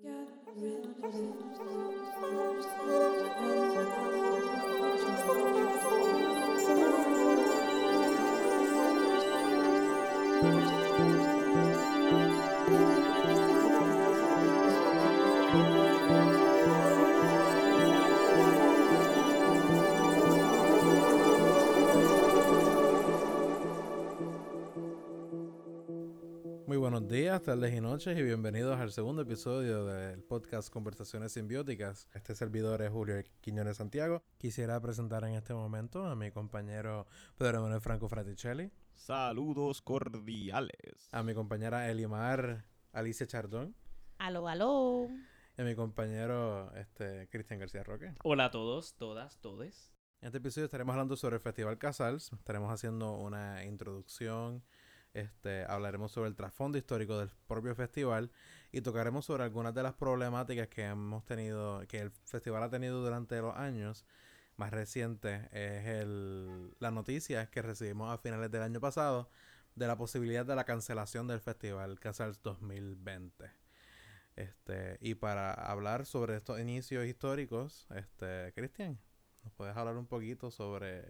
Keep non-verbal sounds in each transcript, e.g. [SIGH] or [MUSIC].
Muy tardes y noches y bienvenidos al segundo episodio del podcast Conversaciones Simbióticas. Este servidor es Julio Quiñones Santiago. Quisiera presentar en este momento a mi compañero Pedro Manuel Franco Fraticelli, Saludos cordiales. a mi compañera Elimar Alicia Chardón Aló, aló. y a mi compañero este, Cristian García Roque. Hola a todos, todas, todes. En este episodio estaremos hablando sobre el Festival Casals, estaremos haciendo una introducción, este, hablaremos sobre el trasfondo histórico del propio festival y tocaremos sobre algunas de las problemáticas que hemos tenido, que el festival ha tenido durante los años. Más reciente es el, la noticia que recibimos a finales del año pasado de la posibilidad de la cancelación del festival Casals 2020. Este, y para hablar sobre estos inicios históricos, este, Cristian, ¿nos puedes hablar un poquito sobre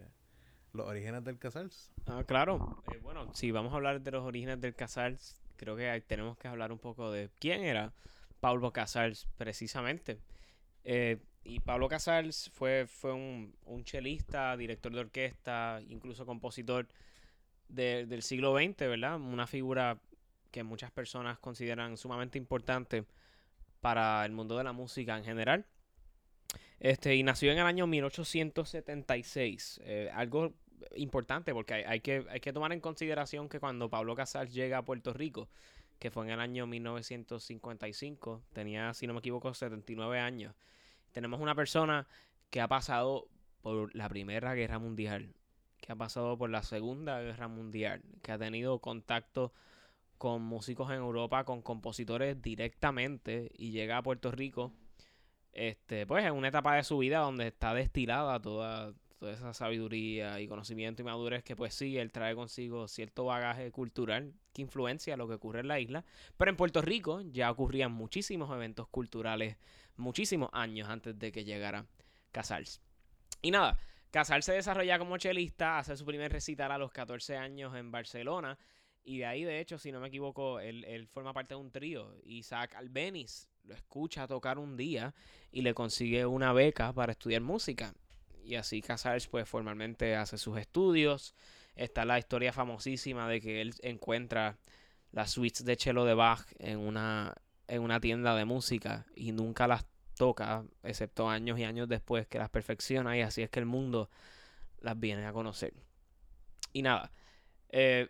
los orígenes del Casals? Ah, claro. Eh, bueno, si vamos a hablar de los orígenes del Casals, creo que tenemos que hablar un poco de quién era Pablo Casals precisamente. Eh, y Pablo Casals fue, fue un, un chelista, director de orquesta, incluso compositor de- del siglo XX, ¿verdad? Una figura que muchas personas consideran sumamente importante para el mundo de la música en general. Este, y nació en el año 1876. eh, algo importante porque hay, que, hay que tomar en consideración que cuando Pablo Casals llega a Puerto Rico, que fue en el año 1955, tenía, si no me equivoco, 79 años. Tenemos una persona que ha pasado por la Primera Guerra Mundial, que ha pasado por la Segunda Guerra Mundial, que ha tenido contacto con músicos en Europa, con compositores directamente, y llega a Puerto Rico este, pues en una etapa de su vida donde está destilada toda, toda esa sabiduría y conocimiento y madurez que pues sí, él trae consigo cierto bagaje cultural que influencia lo que ocurre en la isla. Pero en Puerto Rico ya ocurrían muchísimos eventos culturales muchísimos años antes de que llegara Casals. Y nada, Casals se desarrolla como chelista, hace su primer recital a los 14 años en Barcelona. Y de ahí, de hecho, si no me equivoco, él, él forma parte de un trío. Isaac Albeniz lo escucha tocar un día y le consigue una beca para estudiar música. Y así Casals pues formalmente hace sus estudios. Está la historia famosísima de que él encuentra las suites de cello de Bach en una, en una tienda de música y nunca las toca, excepto años y años después que las perfecciona y así es que el mundo las viene a conocer. Y nada, eh,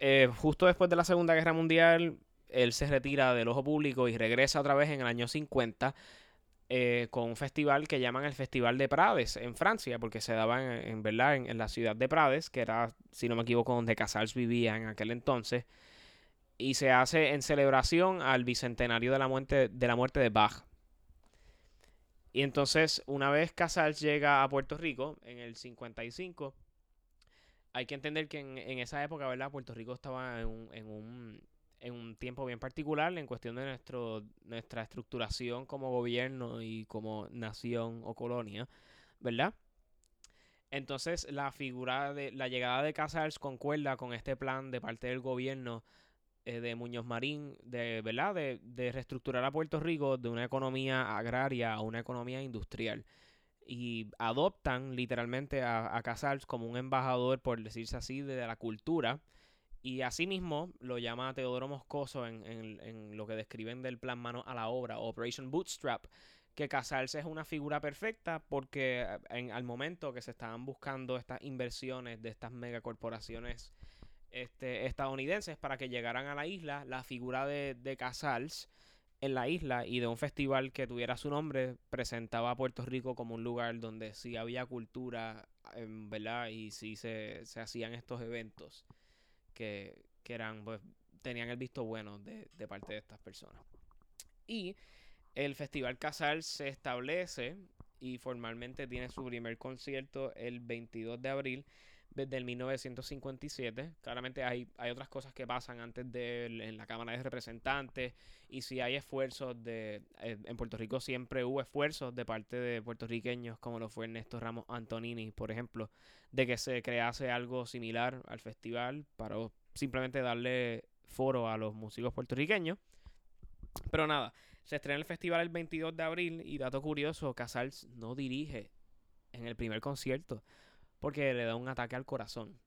eh, justo después de la Segunda Guerra Mundial, él se retira del ojo público y regresa otra vez en el año 50 eh, con un festival que llaman el Festival de Prades en Francia, porque se daba en, verdad en, en la ciudad de Prades, que era, si no me equivoco, donde Casals vivía en aquel entonces, y se hace en celebración al bicentenario de la muerte de, la muerte de Bach. Y entonces, una vez Casals llega a Puerto Rico en el 55, hay que entender que en, en esa época, ¿verdad? Puerto Rico estaba en un, en un, en un tiempo bien particular en cuestión de nuestro, nuestra estructuración como gobierno y como nación o colonia, ¿verdad? Entonces la figura de la llegada de Casals concuerda con este plan de parte del gobierno eh, de Muñoz Marín, de verdad, de, de reestructurar a Puerto Rico de una economía agraria a una economía industrial y adoptan literalmente a, a Casals como un embajador, por decirse así, de la cultura. Y asimismo lo llama Teodoro Moscoso en, en- lo que describen del plan Mano a la Obra, Operation Bootstrap, que Casals es una figura perfecta porque eh, en, al momento que se estaban buscando estas inversiones de estas megacorporaciones este, estadounidenses para que llegaran a la isla, la figura de, de Casals en la isla y de un festival que tuviera su nombre presentaba a Puerto Rico como un lugar donde sí había cultura, em, ¿verdad? Y sí se, se hacían estos eventos que, que eran, pues, tenían el visto bueno de, de parte de estas personas. Y el Festival Casal se establece y formalmente tiene su primer concierto el 22 de abril desde el 1957. Claramente hay, hay otras cosas que pasan antes de en la Cámara de Representantes y si hay esfuerzos de... eh, en Puerto Rico siempre hubo esfuerzos de parte de puertorriqueños como lo fue Ernesto Ramos Antonini, por ejemplo, de que se crease algo similar al festival para simplemente darle foro a los músicos puertorriqueños. Pero nada, se estrena el festival el 22 de abril y dato curioso, Casals no dirige en el primer concierto porque le da un ataque al corazón.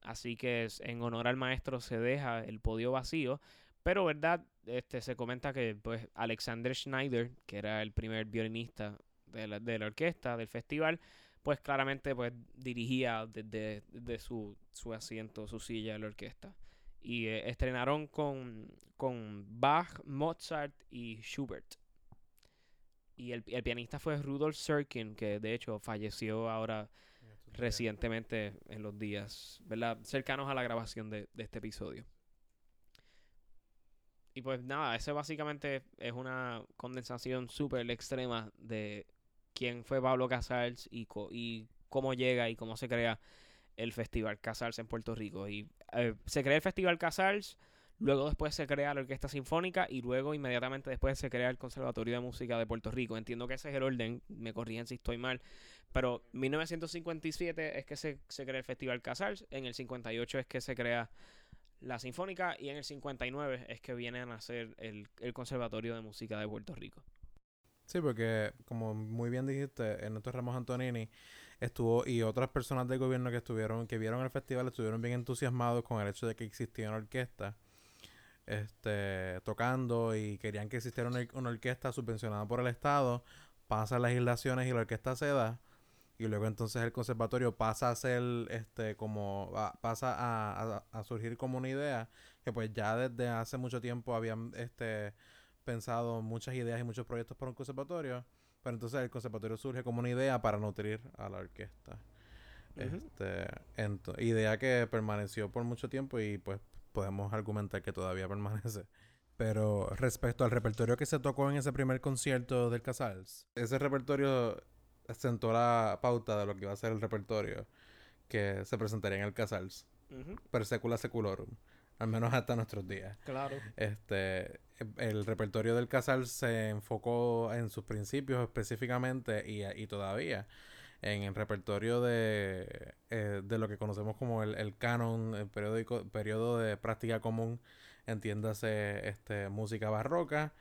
Así que en honor al maestro se deja el podio vacío, pero verdad, este se comenta que pues Alexander Schneider, que era el primer violinista de la, de la orquesta del festival, pues claramente pues dirigía desde, desde su, su asiento, su silla de la orquesta. Y eh, estrenaron con, con Bach, Mozart y Schubert. Y el, el pianista fue Rudolf Serkin, que de hecho falleció ahora recientemente en los días, ¿verdad? Cercanos a la grabación de, de este episodio. Y pues nada, ese básicamente es una condensación súper extrema de quién fue Pablo Casals y, y cómo llega y cómo se crea el Festival Casals en Puerto Rico. Y eh, se crea el Festival Casals, luego después se crea la Orquesta Sinfónica y luego inmediatamente después se crea el Conservatorio de Música de Puerto Rico. Entiendo que ese es el orden, me corrigen si estoy mal, pero 1957 es que se, se crea el Festival Casals, en el 58 es que se crea la Sinfónica y en el 59 es que viene a nacer el, el Conservatorio de Música de Puerto Rico. Sí, porque como muy bien dijiste, Ernesto Ramos Antonini estuvo y otras personas del gobierno que estuvieron, que vieron el festival, estuvieron bien entusiasmados con el hecho de que existía una orquesta este, tocando y querían que existiera una, una orquesta subvencionada por el Estado, pasan legislaciones y la orquesta se da y luego entonces el conservatorio pasa a ser este como a- pasa a, a- a surgir como una idea que pues ya desde hace mucho tiempo habían este pensado muchas ideas y muchos proyectos para un conservatorio pero entonces el conservatorio surge como una idea para nutrir a la orquesta. Este idea que permaneció por mucho tiempo y pues podemos argumentar que todavía permanece. Pero respecto al repertorio que se tocó en ese primer concierto del Casals, ese repertorio sentó la pauta de lo que iba a ser el repertorio que se presentaría en el Casals, per secula seculorum, al menos hasta nuestros días. Claro. Este, el repertorio del Casals se enfocó en sus principios específicamente y, y todavía en el repertorio de, eh, de lo que conocemos como el, el canon, el periódico, periodo de práctica común, entiéndase este, música barroca,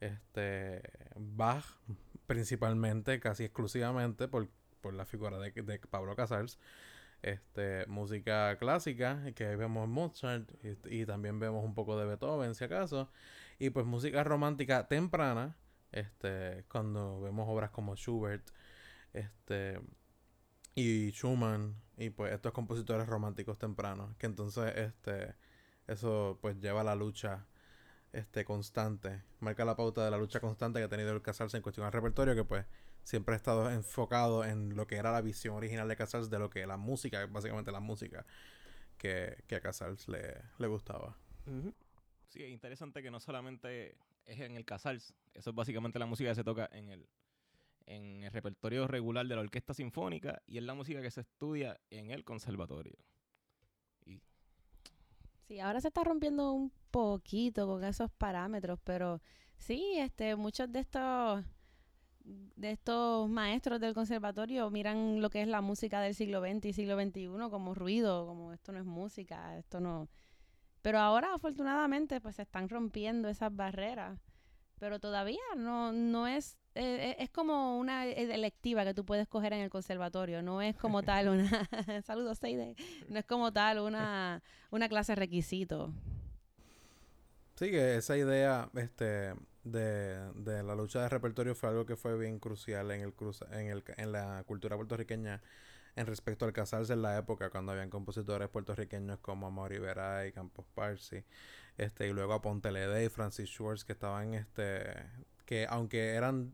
este, Bach principalmente, casi exclusivamente por, por la figura de, de Pablo Casals, este, música clásica, que vemos Mozart y, y también vemos un poco de Beethoven, si acaso, y pues música romántica temprana, este, cuando vemos obras como Schubert, este, y Schumann, y pues estos compositores románticos tempranos, que entonces, este, eso pues lleva a la lucha este constante, marca la pauta de la lucha constante que ha tenido el Casals en cuestión al repertorio, que pues siempre ha estado enfocado en lo que era la visión original de Casals, de lo que la música, básicamente la música que, que a Casals le, le gustaba. Sí, es interesante que no solamente es en el Casals, eso es básicamente la música que se toca en el, en el repertorio regular de la orquesta sinfónica y es la música que se estudia en el conservatorio. Y Sí, ahora se está rompiendo un poquito con esos parámetros, pero sí, este, muchos de estos de estos maestros del conservatorio miran lo que es la música del siglo XX y siglo XXI como ruido, como esto no es música, esto no. Pero ahora, afortunadamente, pues se están rompiendo esas barreras. Pero todavía no, no es, eh, eh, es como una electiva que tú puedes coger en el conservatorio, no es como tal una, [LAUGHS] saludos Seide, no es como tal una, una clase requisito. Sí, que esa idea este, de, de la lucha de repertorio fue algo que fue bien crucial en, el, cruza- en, el, en la cultura puertorriqueña en respecto al casarse en la época, cuando habían compositores puertorriqueños como Amaury Veray, Campos Parsi, este, y luego a Ponte Ledé y Francis Schwartz, que estaban, este, que aunque eran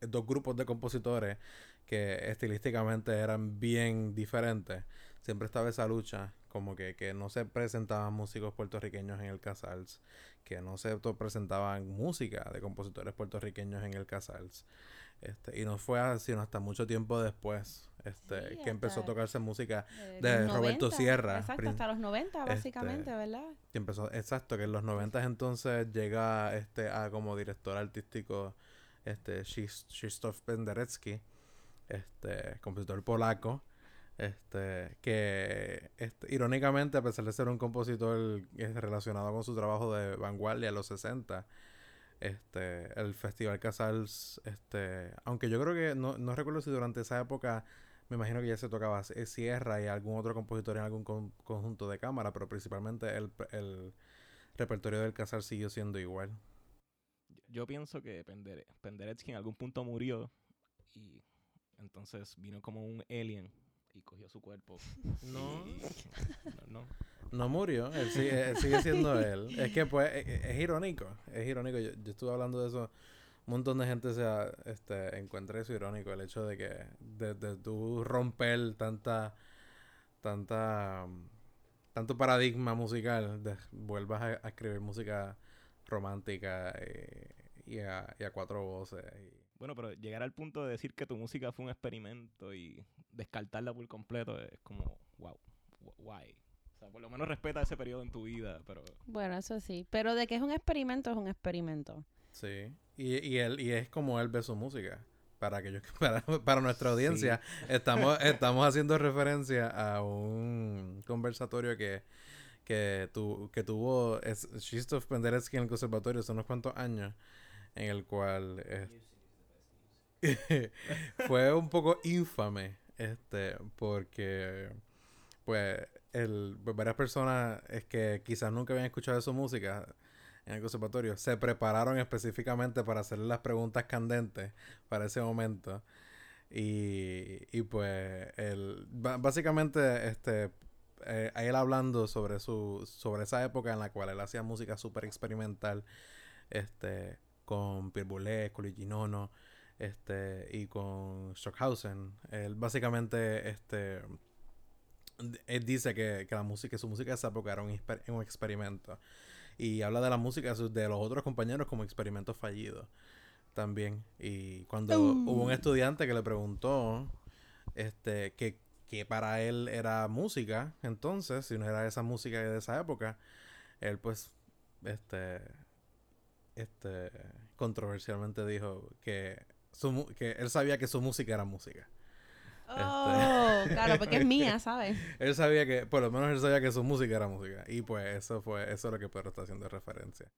dos grupos de compositores que estilísticamente eran bien diferentes, siempre estaba esa lucha, como que, que no se presentaban músicos puertorriqueños en el Casals, que no se presentaban música de compositores puertorriqueños en el Casals. Este, y no fue así, sino hasta mucho tiempo después este, Sí, que empezó a tocarse música Eh, de Roberto 90, Sierra, Exacto, hasta los 90 básicamente, este, ¿verdad? que empezó, exacto, que en los 90 entonces llega este a como director artístico este Krzysz- Krzysztof Penderecki, este compositor polaco, este que este, irónicamente a pesar de ser un compositor eh, relacionado con su trabajo de vanguardia en los 60, este el Festival Casals este, aunque yo creo que no, no recuerdo si durante esa época me imagino que ya se tocaba Sierra y algún otro compositor en algún con- conjunto de cámara, pero principalmente el, el repertorio del Casal siguió siendo igual. Yo, pienso que Pender Penderecki en algún punto murió y entonces vino como un alien y cogió su cuerpo. [LAUGHS] No. No, no. No murió, él sigue, él sigue siendo [LAUGHS] él. Es que pues es, es irónico, es irónico. Yo, yo estuve hablando de eso, un montón de gente se ha, este, encuentra eso irónico, el hecho de que de, de tú romper tanta, tanta, tanto paradigma musical, de, vuelvas a, a escribir música romántica eh, y, a, y a cuatro voces. y- Bueno, pero llegar al punto de decir que tu música fue un experimento y descartarla por completo es como, wow, why. O sea, por lo menos respeta ese periodo en tu vida, pero Bueno, eso sí. Pero de que es un experimento, es un experimento. Sí, y, y él y es como él ve su música. Para aquellos que- [LAUGHS] para, para nuestra audiencia, estamos, estamos haciendo referencia a un conversatorio que, que, tu, que tuvo es, Krzysztof Penderecki en el conservatorio hace unos cuantos años, en el cual eh, [LAUGHS] fue un poco infame, este, porque pues el, pues, varias personas es que quizás nunca habían escuchado su música en el conservatorio se prepararon específicamente para hacerle las preguntas candentes para ese momento. Y, y pues el, básicamente este eh, él hablando sobre su sobre esa época en la cual él hacía música súper experimental este con Pierre Boulez, con este y con Stockhausen él básicamente este él dice que, que la música que su música de esa época era un, exper- un experimento. Y habla de la música de los otros compañeros como experimentos fallidos también. Y cuando Uh. hubo un estudiante que le preguntó este que, que para él era música entonces si no era esa música de esa época él pues este este controversialmente dijo que su, que él sabía que su música era música Oh, claro, porque es [LAUGHS] mía, ¿sabes? él sabía que por lo menos él sabía que su música era música y pues eso fue eso es lo que Pedro está haciendo referencia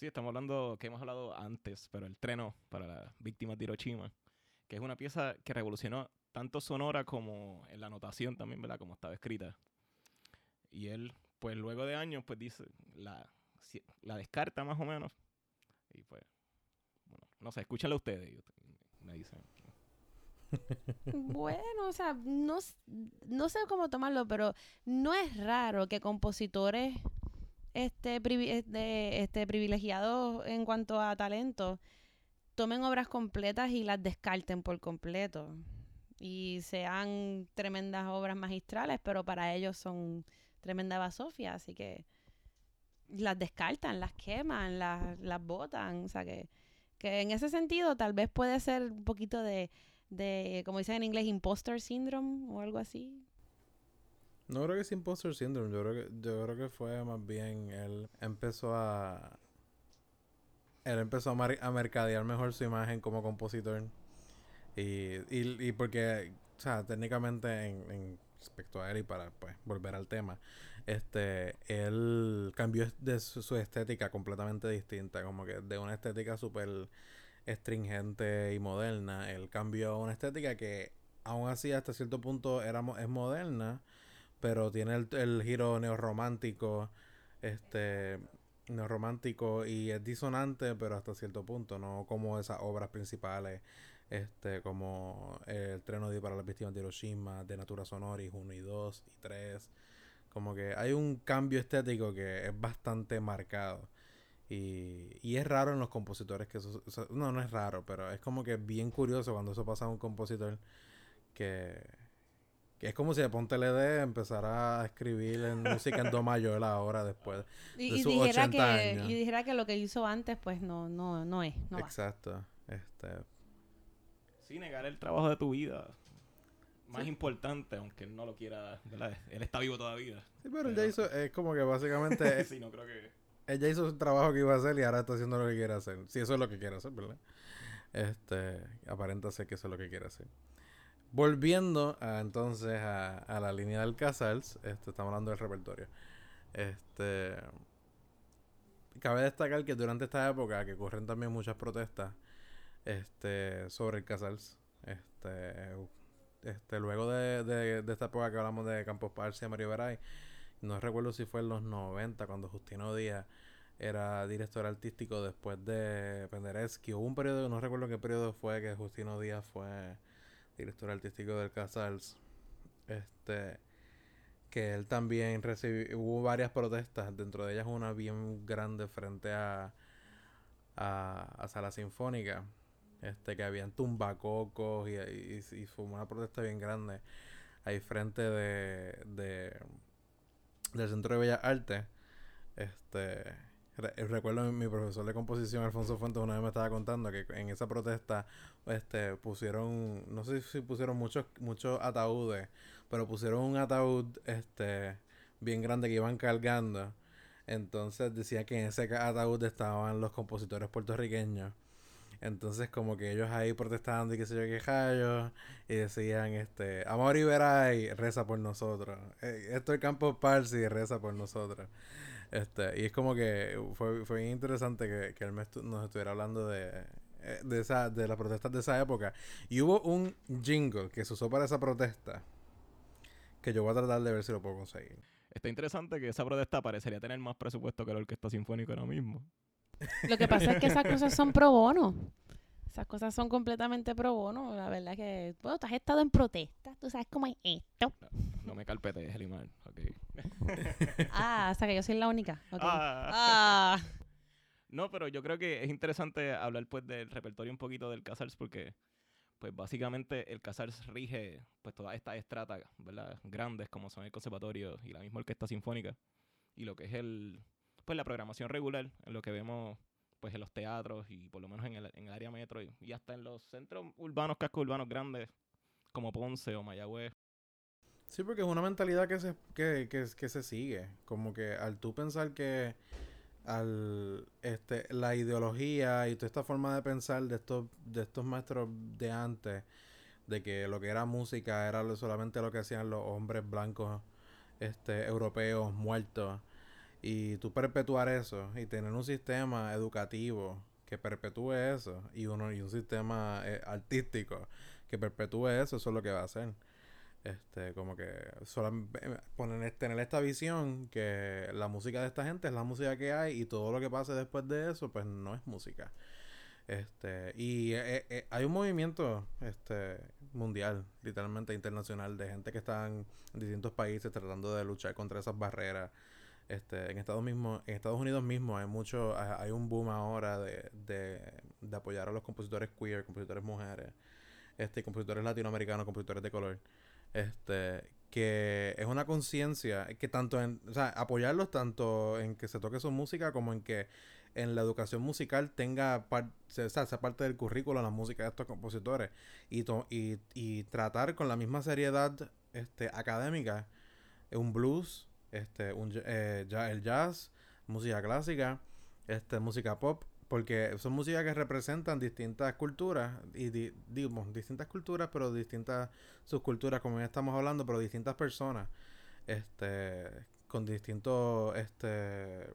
sí, estamos hablando, que hemos hablado antes, pero el treno para las víctimas de Hiroshima, que es una pieza que revolucionó tanto sonora como en la notación también, ¿verdad? Como estaba escrita. Y él, pues luego de años, pues dice, la, la descarta más o menos. Y pues, bueno, no sé, escúchenla ustedes Bueno, o sea, no, no sé cómo tomarlo, pero no es raro que compositores este, privi- este, este, privilegiados en cuanto a talento tomen obras completas y las descarten por completo. Y sean tremendas obras magistrales, pero para ellos son tremenda basofia, así que las descartan, las queman, las, las botan. O sea que, que en ese sentido tal vez puede ser un poquito de de, como dicen en inglés, imposter syndrome o algo así. No creo que es imposter syndrome, yo creo que, yo creo que fue más bien él empezó a él empezó a, mar- a mercadear mejor su imagen como compositor y, y, y porque, o sea, técnicamente en, en respecto a él y para pues volver al tema, este, él cambió de su, estética completamente distinta, como que de una estética súper estringente y moderna, él cambió a una estética que aún así hasta cierto punto era, es moderna, pero tiene el, el giro neorromántico, este, neorromántico y es disonante, pero hasta cierto punto, no como esas obras principales, este, como el Treno de para las víctimas de Hiroshima, de Natura Sonoris 1 y 2 y 3, como que hay un cambio estético que es bastante marcado. Y, y es raro en los compositores que eso, eso- no, no es raro, pero es como que bien curioso cuando eso pasa a un compositor que, Que es como si de Ponte LD empezara a escribir en música en do mayor ahora después. [LAUGHS] Y, de y sus dijera 80 que, años. y dijera que lo que hizo antes, pues no, no, no es, no va. Exacto. Este, Sí, negar el trabajo de tu vida. Más importante, aunque él no lo quiera, ¿verdad? Él está vivo todavía. sí, pero él ya hizo, es como que básicamente [LAUGHS] sí, no creo que... Ella hizo su trabajo que iba a hacer y ahora está haciendo lo que quiere hacer. Si eso es lo que quiere hacer, ¿verdad? Este, aparenta ser que eso es lo que quiere hacer. Volviendo a, entonces a, a la línea del Casals, este, estamos hablando del repertorio. Este, cabe destacar que durante esta época que ocurren también muchas protestas este, sobre el Casals. Este, este, luego de, de, de esta época que hablamos de Campos Parsi y Mario Veray, no recuerdo si fue en los 90 cuando Justino Díaz era director artístico después de Penderecki. Hubo un periodo, no recuerdo qué periodo fue que Justino Díaz fue director artístico del Casals. Este que él también recibió, hubo varias protestas, dentro de ellas una bien grande frente a, a, a Sala Sinfónica, este que habían tumbacocos y, y, y fue una protesta bien grande ahí frente de, de del Centro de Bellas Artes. Este re- recuerdo mi, profesor de composición Alfonso Fuentes una vez me estaba contando que en esa protesta este pusieron no sé si pusieron muchos muchos ataúdes pero pusieron un ataúd este bien grande que iban cargando entonces decía que en ese ataúd estaban los compositores puertorriqueños entonces como que ellos ahí protestando y qué sé yo qué rayos y decían este Amor Iberay reza por nosotros Eh, esto es Campos Parsi reza por nosotros. Este y es como que fue, fue bien interesante que, que él me nos estuviera hablando de eh, de esa de las protestas de esa época. Y hubo un jingle que se usó para esa protesta que yo voy a tratar de ver si lo puedo conseguir. Está interesante que esa protesta parecería tener más presupuesto que la Orquesta Sinfónica ahora mismo. Lo que pasa es que esas cosas son pro bono. Esas cosas son completamente pro bono. La verdad que, bueno, tú has estado en protesta, tú sabes cómo es esto. No me calpetes, Elimar. Ok. [LAUGHS] Ah, o sea que yo soy la única. ok. Ah. Ah. No, pero yo creo que es interesante hablar pues del repertorio un poquito del Casals porque pues básicamente el Casals rige pues todas estas estratas, ¿verdad? Grandes como son el conservatorio y la misma orquesta sinfónica y lo que es el pues la programación regular, en lo que vemos pues en los teatros y por lo menos en el, en el área metro y, hasta en los centros urbanos, cascos urbanos grandes como Ponce o Mayagüez. Sí, porque es una mentalidad que se, que, que, se sigue. Como que al tú pensar que al este la ideología y toda esta forma de pensar de estos de estos maestros de antes de que lo que era música era solamente lo que hacían los hombres blancos este europeos muertos y tú perpetuar eso y tener un sistema educativo que perpetúe eso y uno y un sistema eh, artístico que perpetúe eso eso es lo que va a hacer. Este como que solam- eh, poner tener esta visión que la música de esta gente es la música que hay y todo lo que pase después de eso pues no es música. Este y eh, hay un movimiento este mundial literalmente internacional de gente que están en distintos países tratando de luchar contra esas barreras este en Estados mismo en Estados Unidos mismo hay mucho hay un boom ahora de, de, de apoyar a los compositores queer compositores mujeres este compositores latinoamericanos compositores de color este que es una conciencia que tanto en o sea apoyarlos tanto en que se toque su música como en que en la educación musical tenga par- sea, sea parte del currículo la música de estos compositores y, to- y, y tratar con la misma seriedad este académica un blues este un, eh, ya- el jazz música clásica este música pop porque son músicas que representan distintas culturas y di- digamos distintas culturas pero distintas subculturas como ya estamos hablando pero distintas personas este con distintos este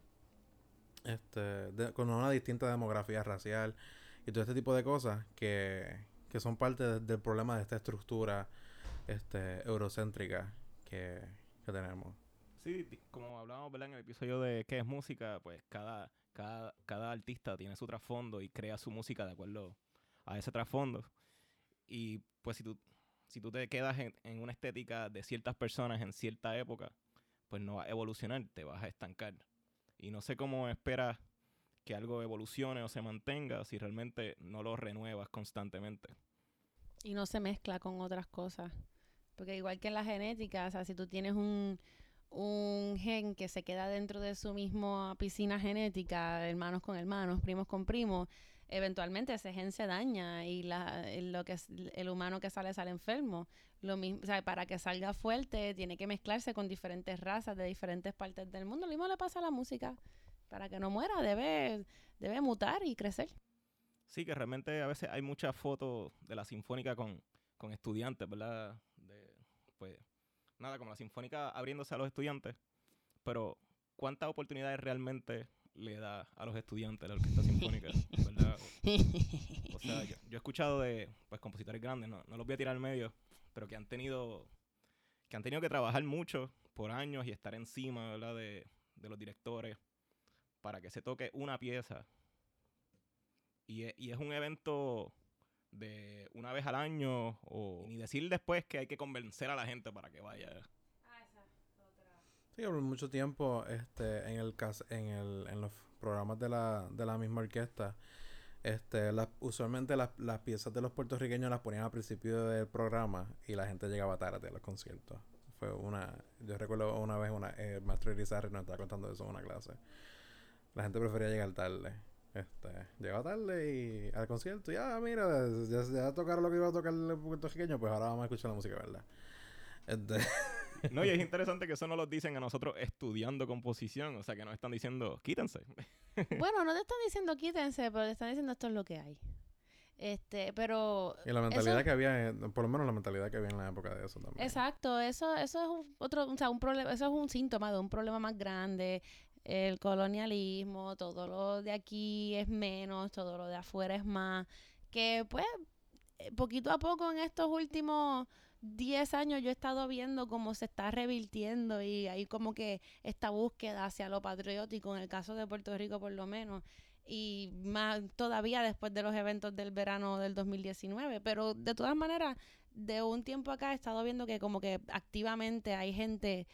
este con una distinta demografía racial y todo este tipo de cosas que, que son parte de- del problema de esta estructura este eurocéntrica que, que tenemos Sí, como hablábamos ¿verdad? en el episodio de qué es música, pues cada, cada, cada artista tiene su trasfondo y crea su música de acuerdo a ese trasfondo. Y pues si tú, si tú te quedas en, en una estética de ciertas personas en cierta época, pues no va a evolucionar, te vas a estancar. Y no sé cómo esperas que algo evolucione o se mantenga si realmente no lo renuevas constantemente. Y no se mezcla con otras cosas. Porque igual que en la genética, o sea, si tú tienes un, un gen que se queda dentro de su misma piscina genética, hermanos con hermanos, primos con primos, eventualmente ese gen se daña y la, lo que es- el humano que sale sale enfermo. Lo mismo, o sea, para que salga fuerte tiene que mezclarse con diferentes razas de diferentes partes del mundo. Lo mismo le pasa a la música. Para que no muera debe, debe mutar y crecer. Sí, que realmente a veces hay muchas fotos de la sinfónica con, con estudiantes, ¿verdad? De, pues, nada, como la sinfónica abriéndose a los estudiantes, pero ¿cuántas oportunidades realmente le da a los estudiantes la orquesta sinfónica, [LAUGHS] ¿verdad? O sea, yo, yo he escuchado de pues, compositores grandes, no, no los voy a tirar al medio, pero que han tenido que han tenido que trabajar mucho por años y estar encima ¿verdad? De, de los directores para que se toque una pieza. Y y es un evento de una vez al año, o ni decir después que hay que convencer a la gente para que vaya. Sí, por mucho tiempo este, en, el en, el, en los programas de la, de la misma orquesta, este, las- usualmente las, las piezas de los puertorriqueños las ponían al principio del programa y la gente llegaba tarde a los conciertos. Fue una, yo recuerdo una vez una, eh, el maestro Irizarry nos estaba contando eso en una clase. La gente prefería llegar tarde. Este, llegaba tarde y al concierto, ya mira, ya, ya tocaron lo que iba a tocar el puertorriqueño, pues ahora vamos a escuchar la música, ¿verdad? Este, [LAUGHS] No, y es interesante que eso no lo dicen a nosotros estudiando composición, o sea que nos están diciendo, quítense. [LAUGHS] Bueno, no te están diciendo quítense, pero te están diciendo esto es lo que hay. Este, pero Y la mentalidad Eso- que había, por lo menos la mentalidad que había en la época de eso también. exacto, eso eso es un- otro, o sea, un problema, eso es un síntoma de un problema más grande. El colonialismo, todo lo de aquí es menos, todo lo de afuera es más. Que pues eh, poquito a poco en estos últimos 10 años yo he estado viendo cómo se está revirtiendo y hay como que esta búsqueda hacia lo patriótico, en el caso de Puerto Rico por lo menos, y más todavía después de los eventos del verano del 2019. Pero de todas maneras, de un tiempo acá he estado viendo que como que activamente hay gente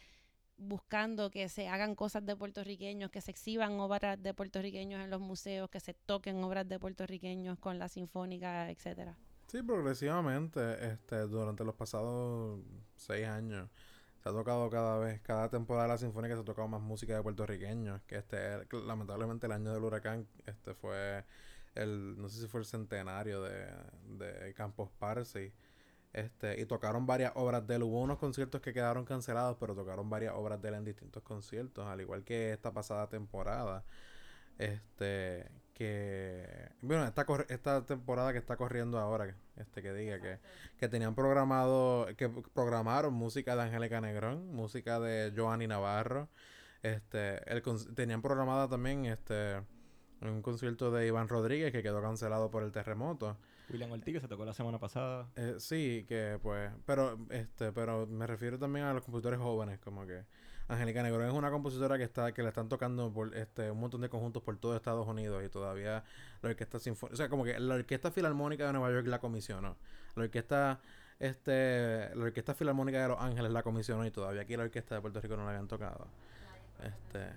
buscando que se hagan cosas de puertorriqueños, que se exhiban obras de puertorriqueños en los museos, que se toquen obras de puertorriqueños con la sinfónica, etcétera. Sí, progresivamente, este, durante los pasados seis años, se ha tocado cada vez, cada temporada de la Sinfónica se ha tocado más música de puertorriqueños, que este, lamentablemente el año del huracán, este fue el, no sé si fue el centenario de, de Campos Parsi, este, y tocaron varias obras de él, hubo unos conciertos que quedaron cancelados, pero tocaron varias obras de él en distintos conciertos, al igual que esta pasada temporada, este, que, bueno, esta, esta temporada que está corriendo ahora, este, que diga que, que tenían programado, que programaron música de Angélica Negrón, música de Joanny Navarro, este, el, tenían programada también, este, un concierto de Iván Rodríguez que quedó cancelado por el terremoto. William Ortiz, se tocó la semana pasada. Eh, sí, que pues, pero este, pero me refiero también a los compositores jóvenes, como que Angélica Negrón es una compositora que está, que le están tocando por este un montón de conjuntos por todo Estados Unidos y todavía la orquesta sinfónica, o sea, como que la orquesta filarmónica de Nueva York la comisionó, la orquesta este, la orquesta filarmónica de Los Ángeles la comisionó y todavía aquí la orquesta de Puerto Rico no la habían tocado. Este,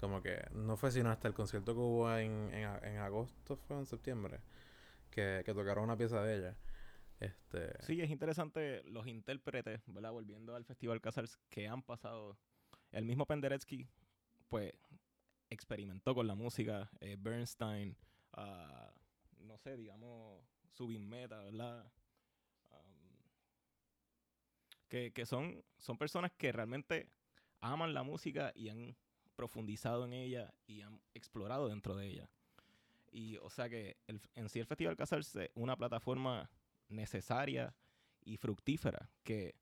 como que no fue sino hasta el concierto que hubo en, en, en agosto, fue en septiembre, que, que tocaron una pieza de ella. Este, Sí, es interesante los intérpretes, ¿verdad? Volviendo al Festival Casals que han pasado. El mismo Penderecki, pues, experimentó con la música. eh, Bernstein, ah, no sé, digamos, Subin Meta, ¿verdad? Que que son, son personas que realmente aman la música y han profundizado en ella y han explorado dentro de ella. Y, o sea que el, en sí el Festival Casals es una plataforma necesaria y fructífera, que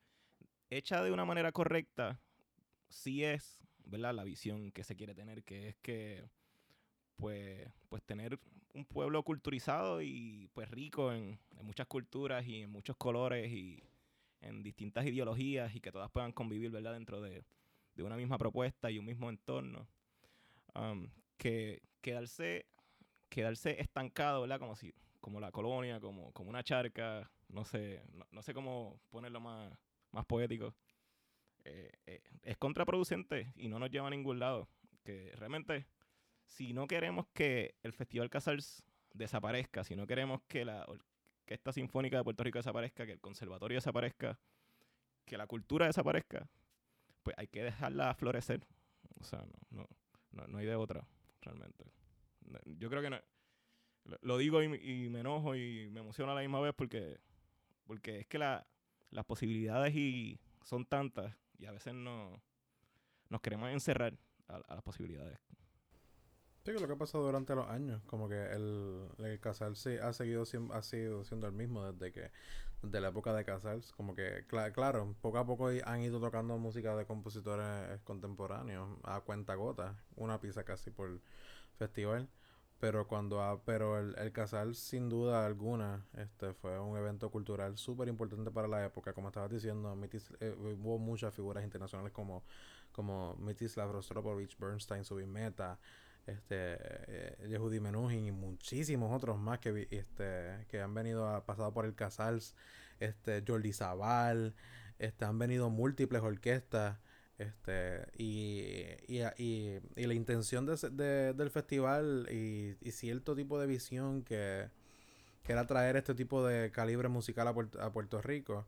hecha de una manera correcta, sí es, ¿verdad? La visión que se quiere tener, que es que, pues, pues tener un pueblo culturizado y pues rico en, muchas culturas y en muchos colores y en distintas ideologías y que todas puedan convivir, ¿verdad? Dentro de, de una misma propuesta y un mismo entorno. Um, que quedarse, quedarse estancado. Como si, como la colonia, como, una charca, no sé, no, no sé cómo ponerlo más, más poético. Eh, eh, es contraproducente y no nos lleva a ningún lado. Que realmente, si no queremos que el Festival Casals desaparezca, si no queremos que la Orquesta Sinfónica de Puerto Rico desaparezca, que el Conservatorio desaparezca, que la cultura desaparezca, pues hay que dejarla florecer. O sea, no hay de otra, realmente. Yo creo que no, lo- digo y, y me enojo y me emociono a la misma vez porque, porque es que la- las posibilidades y son tantas y a veces no, nos queremos encerrar a, a las posibilidades. Sí, lo que ha pasado durante los años, como que el, el Casals sí ha seguido ha sido siendo el mismo desde que desde la época de Casals, como que cla- claro, poco a poco han ido tocando música de compositores contemporáneos a cuenta gota, una pieza casi por festival, pero cuando ha- pero el, el Casals sin duda alguna este fue un evento cultural súper importante para la época, como estabas diciendo, Mitis- eh, hubo muchas figuras internacionales como como Mitislav Rostropovich, Bernstein, Subimeta, este eh, Yehudi Menuhin y muchísimos otros más que vi- este que han venido a pasado por el Casals este Jordi Zabal este han venido múltiples orquestas este y, y, y- y la intención de, de- del festival y, y cierto tipo de visión que, que era traer este tipo de calibre musical a Puerto, a Puerto Rico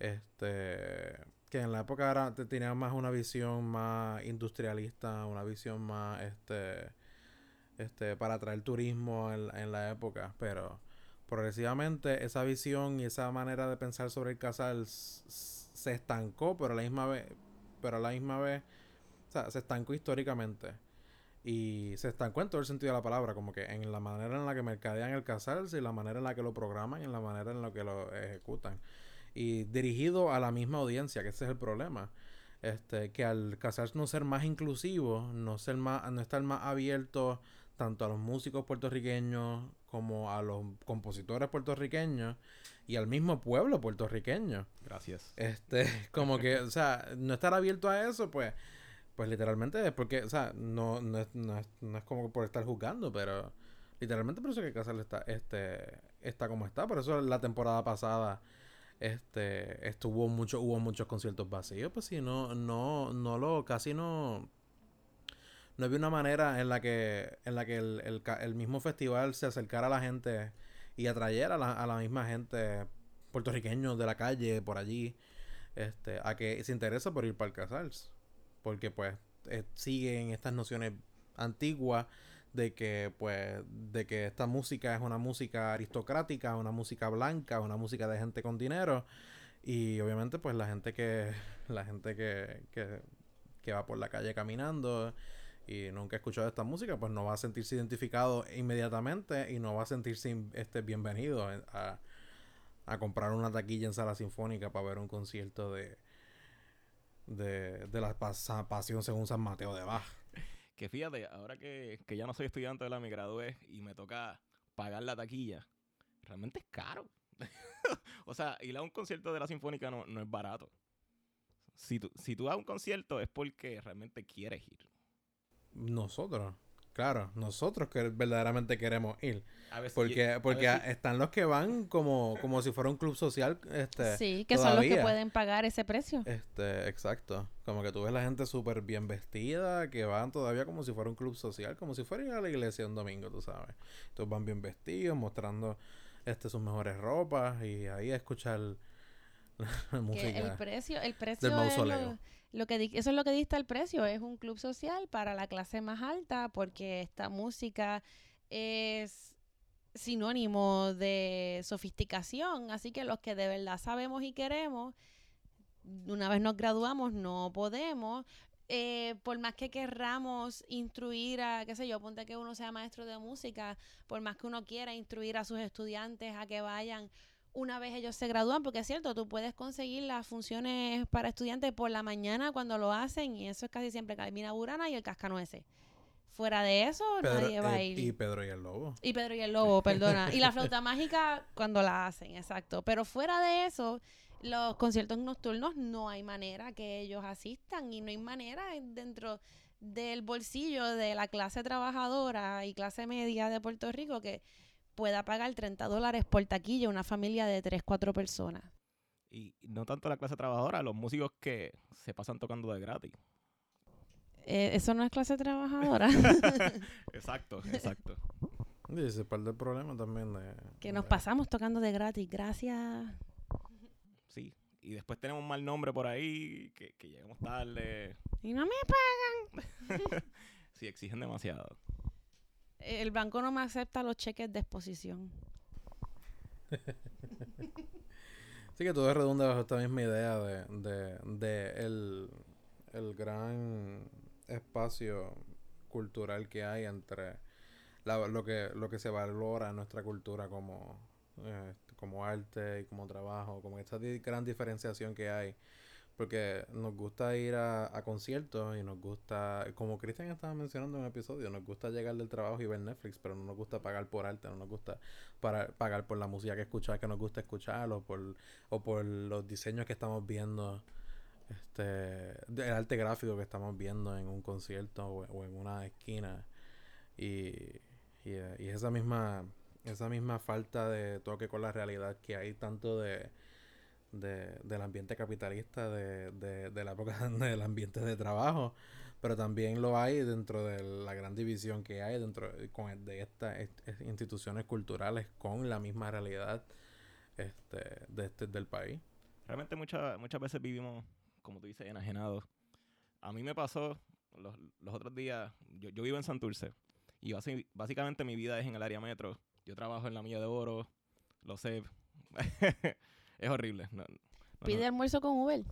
este que en la época era, te- tenía más una visión más industrialista, una visión más este este para atraer turismo en, en la época, pero progresivamente esa visión y esa manera de pensar sobre el casal se estancó, pero a la misma vez, pero a la misma vez, o sea, se estancó históricamente. Y se estancó en todo el sentido de la palabra, como que en la manera en la que mercadean el casal, y la manera en la que lo programan, y en la manera en la que lo ejecutan y dirigido a la misma audiencia, que ese es el problema. Este, que al casarse no ser más inclusivo, no ser más, no estar más abierto tanto a los músicos puertorriqueños como a los compositores puertorriqueños y al mismo pueblo puertorriqueño. Gracias. Este, [LAUGHS] como que, o sea, no estar abierto a eso, pues, pues literalmente es porque, o sea, no, no, es, no, es, no es como por estar juzgando, pero literalmente por eso que Casal está, este, está como está. Por eso la temporada pasada, este, estuvo mucho, hubo muchos conciertos vacíos, pues sí, no, no, no lo, casi no, no había una manera en la que, en la que el, el, el mismo festival se acercara a la gente y atrayera a la, a la misma gente puertorriqueños de la calle por allí este a que se interesa por ir para el Casals. Porque pues eh, siguen estas nociones antiguas de que pues de que esta música es una música aristocrática una música blanca una música de gente con dinero. Y obviamente pues la gente que [LAUGHS] la gente que, que, que va por la calle caminando y nunca ha escuchado esta música pues no va a sentirse identificado inmediatamente y no va a sentirse este bienvenido a, a comprar una taquilla en sala sinfónica para ver un concierto de de, de la pasión según San Mateo de Bach. [LAUGHS] Que fíjate, ahora que, que ya no soy estudiante de la me gradué y me toca pagar la taquilla, realmente es caro. [LAUGHS] o sea, ir a un concierto de la Sinfónica no, no es barato. Si tú, si tú vas a un concierto es porque realmente quieres ir. Nosotros, claro, nosotros que verdaderamente queremos ir. A veces, Porque, a porque veces- están los que van como, como si fuera un club social, este, Sí, que son los que pueden pagar ese precio. Este, exacto. Como que tú ves la gente súper bien vestida, que van todavía como si fuera un club social, como si fuera ir a la iglesia un domingo, tú sabes. Entonces van bien vestidos, mostrando este sus mejores ropas y ahí a escuchar la [LAUGHS] Que música. el precio, el precio es mausoleo. lo, lo que eso es lo que dista el precio, es un club social para la clase más alta porque esta música es sinónimo de sofisticación, así que los que de verdad sabemos y queremos, una vez nos graduamos no podemos eh, por más que querramos instruir a, qué sé yo, ponte que uno sea maestro de música, por más que uno quiera instruir a sus estudiantes a que vayan una vez ellos se gradúan, porque es cierto, tú puedes conseguir las funciones para estudiantes por la mañana cuando lo hacen, y eso es casi siempre Carmina Burana y el Cascano ese. Fuera de eso, Pedro- nadie va a eh, ir. y Pedro y el Lobo. Y Pedro y el Lobo, perdona. Y la flauta [LAUGHS] mágica cuando la hacen, exacto. Pero fuera de eso, los conciertos nocturnos no hay manera que ellos asistan y no hay manera dentro del bolsillo de la clase trabajadora y clase media de Puerto Rico que pueda pagar 30 dólares por taquilla una familia de 3, 4 personas. Y no tanto la clase trabajadora, los músicos que se pasan tocando de gratis. Eh, ¿Eso no es clase trabajadora? [LAUGHS] exacto, exacto. Y ese es parte del problema también de... que nos de- pasamos tocando de gratis, gracias. Sí. y después tenemos un mal nombre por ahí, que, que llegamos tarde. Y no me pagan. [LAUGHS] sí, exigen demasiado. El banco no me acepta los cheques de exposición. [LAUGHS] Sí que todo redunda bajo esta misma idea de, de, de el, el gran espacio cultural que hay entre la- lo que lo que se valora en nuestra cultura como eh, como arte y como trabajo, como esta gran diferenciación que hay. Porque nos gusta ir a, a conciertos y nos gusta, como Cristian estaba mencionando en un episodio, nos gusta llegar del trabajo y ver Netflix, pero no nos gusta pagar por arte, no nos gusta para, pagar por la música que escuchar, que nos gusta escuchar, o por, o por los diseños que estamos viendo, este, el arte gráfico que estamos viendo en un concierto o, o en una esquina. Y, y, y esa misma esa misma falta de toque con la realidad que hay tanto de, de del ambiente capitalista de, de, de la época [LAUGHS] del ambiente de trabajo pero también lo hay dentro de la gran división que hay dentro de- con de estas est- instituciones culturales con la misma realidad este, de este, del país Realmente muchas muchas veces vivimos, como tú dices, enajenados. A mí me pasó los, los otros días, yo, yo vivo en Santurce y basi- básicamente mi vida es en el área metro. Yo trabajo en la Milla de Oro, lo sé. [LAUGHS] es horrible. no- no- no- Pide almuerzo con Uber.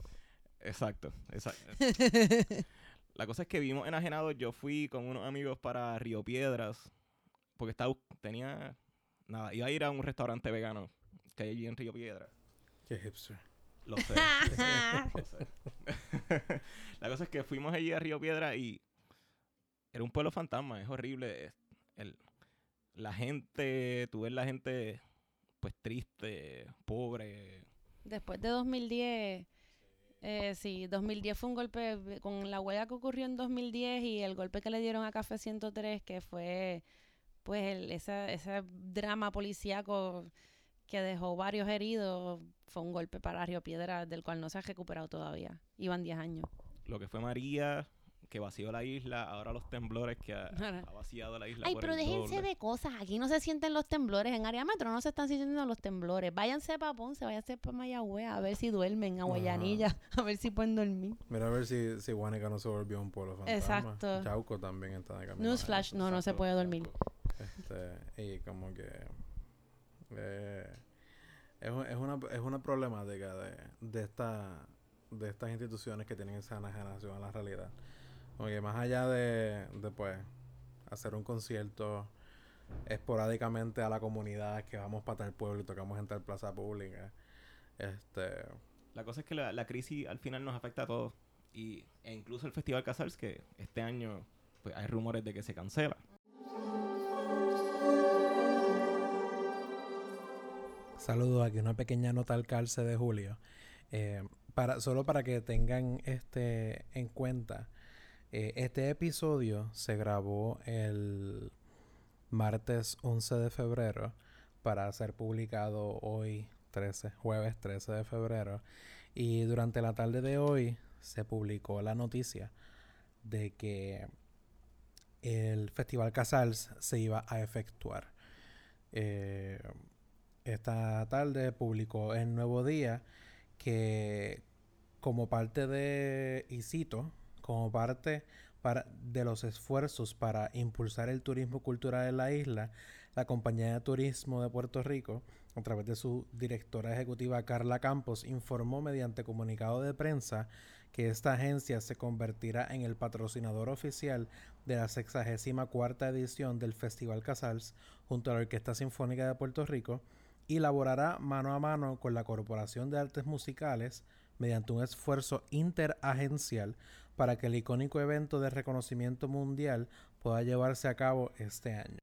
Exacto, exacto. [LAUGHS] La cosa es que vivimos enajenados. Yo fui con unos amigos para Río Piedras porque estaba, tenía, nada, iba a ir a un restaurante vegano que hay allí en Río Piedras. qué hipster Lo sé. [LAUGHS] lo sé. [LAUGHS] la cosa es que fuimos allí a Río Piedra y era un pueblo fantasma, es horrible. es- el- la gente, tú ves la gente pues triste, pobre. Después de 2010, eh, sí, 2010 fue un golpe, con la huelga que ocurrió en 2010 y el golpe que le dieron a Café 103, que fue pues el, ese, ese drama policíaco que dejó varios heridos, fue un golpe para Río Piedra del cual no se ha recuperado todavía. Iban 10 años. Lo que fue María, que vació la isla, ahora los temblores que ha, ha vaciado la isla. Ay, por pero el déjense doble. de cosas. Aquí no se sienten los temblores. En área metro no se están sintiendo los temblores. Váyanse para Ponce, váyanse para Mayagüez a ver si duermen, a Ajá. Guayanilla, [LAUGHS] a ver si pueden dormir. mira a ver si, si Guánica no se volvió un pueblo fantasma Exacto. Chauco también está de camino Newsflash, no, no se puede dormir. Este, y como que eh, es, un- es una, es una problemática de, de, esta, de estas instituciones que tienen esa enajenación a la realidad. Como que más allá de, de pues, hacer un concierto esporádicamente a la comunidad que vamos para tal pueblo y tocamos en tal plaza pública. Este, La cosa es que la, la crisis al final nos afecta a todos. Y, e incluso el Festival Casals, que este año pues, hay rumores de que se cancela. Saludos, aquí una pequeña nota al calce de Julio. Eh, para, solo para que tengan este en cuenta, eh, este episodio se grabó el martes 11 de febrero para ser publicado hoy 13, jueves 13 de febrero. Y durante la tarde de hoy se publicó la noticia de que el Festival Casals se iba a efectuar. Eh, esta tarde publicó en Nuevo Día que como parte de, y cito, como parte de los esfuerzos para impulsar el turismo cultural en la isla, la Compañía de Turismo de Puerto Rico, a través de su directora ejecutiva Carla Campos, informó mediante comunicado de prensa que esta agencia se convertirá en el patrocinador oficial de la 64 edición del Festival Casals junto a la Orquesta Sinfónica de Puerto Rico y laborará mano a mano con la Corporación de Artes Musicales mediante un esfuerzo interagencial para que el icónico evento de reconocimiento mundial pueda llevarse a cabo este año.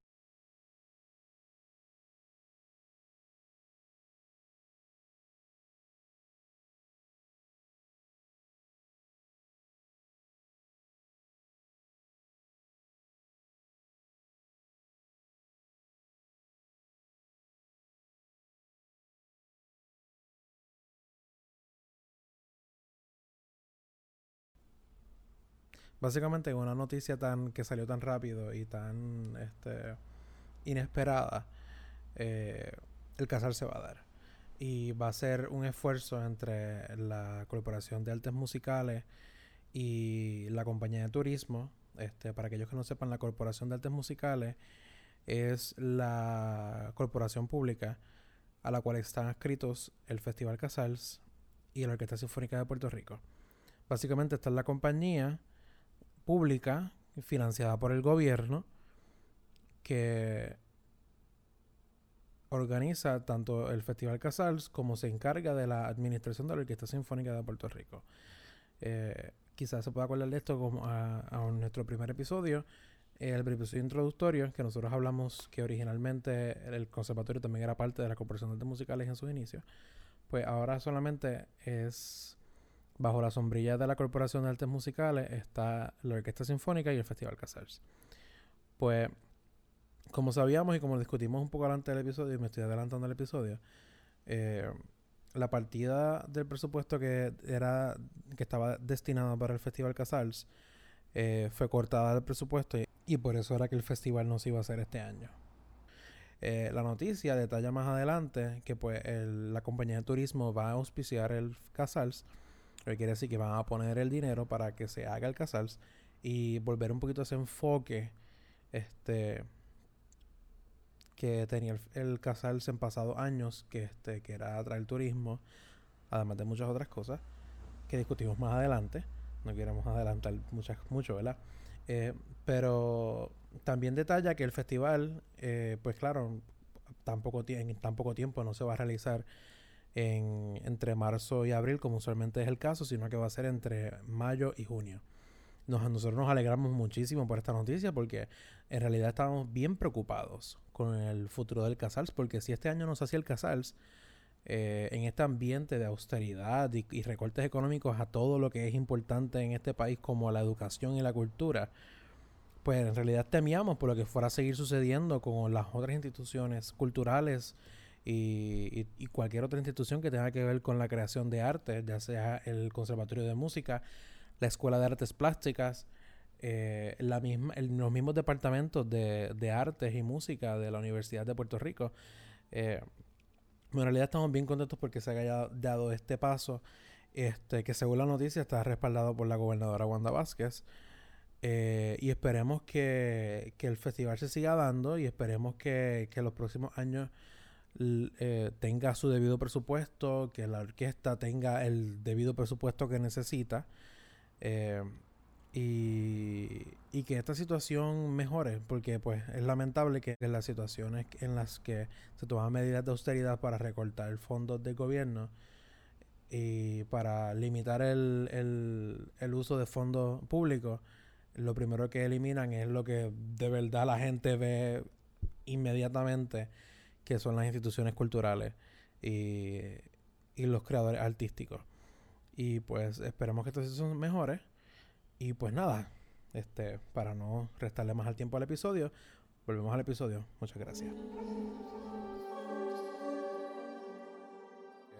Básicamente una noticia tan que salió tan rápido y tan este inesperada, eh, el casal se va a dar. y va a ser un esfuerzo entre la Corporación de Artes Musicales y la compañía de turismo. Este, para aquellos que no sepan, la Corporación de Artes Musicales es la corporación pública a la cual están adscritos el Festival Casals y la Orquesta Sinfónica de Puerto Rico. Básicamente esta es la compañía pública financiada por el gobierno que organiza tanto el Festival Casals como se encarga de la administración de la Orquesta Sinfónica de Puerto Rico. Eh, quizás se pueda acordar de esto como a, nuestro primer episodio, el episodio introductorio, que nosotros hablamos que originalmente el conservatorio también era parte de la Corporación de Artes Musicales en sus inicios. Pues ahora solamente es bajo la sombrilla de la Corporación de Artes Musicales está la Orquesta Sinfónica y el Festival Casals. Pues como sabíamos y como discutimos un poco adelante del episodio, y me estoy adelantando el episodio, eh, la partida del presupuesto que era que estaba destinada para el Festival Casals eh, fue cortada del presupuesto y, por eso era que el festival no se iba a hacer este año. Eh, la noticia detalla más adelante que pues la compañía de turismo va a auspiciar el Casals, lo que quiere decir que van a poner el dinero para que se haga el Casals y volver un poquito a ese enfoque este que tenía el, el en pasados años, que este, que era atraer turismo, además de muchas otras cosas, que discutimos más adelante. No queremos adelantar muchas, mucho, ¿verdad? Eh, pero también detalla que el festival, eh, pues claro, tampoco en tan poco tiempo no se va a realizar en, entre marzo y abril, como usualmente es el caso, sino que va a ser entre mayo y junio. Nos, nosotros nos alegramos muchísimo por esta noticia porque en realidad estábamos bien preocupados con el futuro del Casals, porque si este año no se hacía el Casals, eh, en este ambiente de austeridad y, recortes económicos a todo lo que es importante en este país como la educación y la cultura, pues en realidad temíamos por lo que fuera a seguir sucediendo con las otras instituciones culturales y, cualquier otra institución que tenga que ver con la creación de arte, ya sea el Conservatorio de Música, la Escuela de Artes Plásticas, eh, la misma, los mismos departamentos de, de, artes y música de la Universidad de Puerto Rico. Eh, en realidad estamos bien contentos porque se haya dado este paso, este, que según la noticia está respaldado por la gobernadora Wanda Vázquez. Eh, y esperemos que, que, el festival se siga dando y esperemos que, que los próximos años eh, tenga su debido presupuesto, que la orquesta tenga el debido presupuesto que necesita. Eh, y, que esta situación mejore, porque pues es lamentable que en las situaciones en las que se toman medidas de austeridad para recortar fondos del gobierno y para limitar el, el uso de fondos públicos, lo primero que eliminan es lo que de verdad la gente ve inmediatamente, que son las instituciones culturales y, y los creadores artísticos. Y pues esperemos que esta situación mejore y pues nada, este, para no restarle más al tiempo al episodio, volvemos al episodio. Muchas gracias.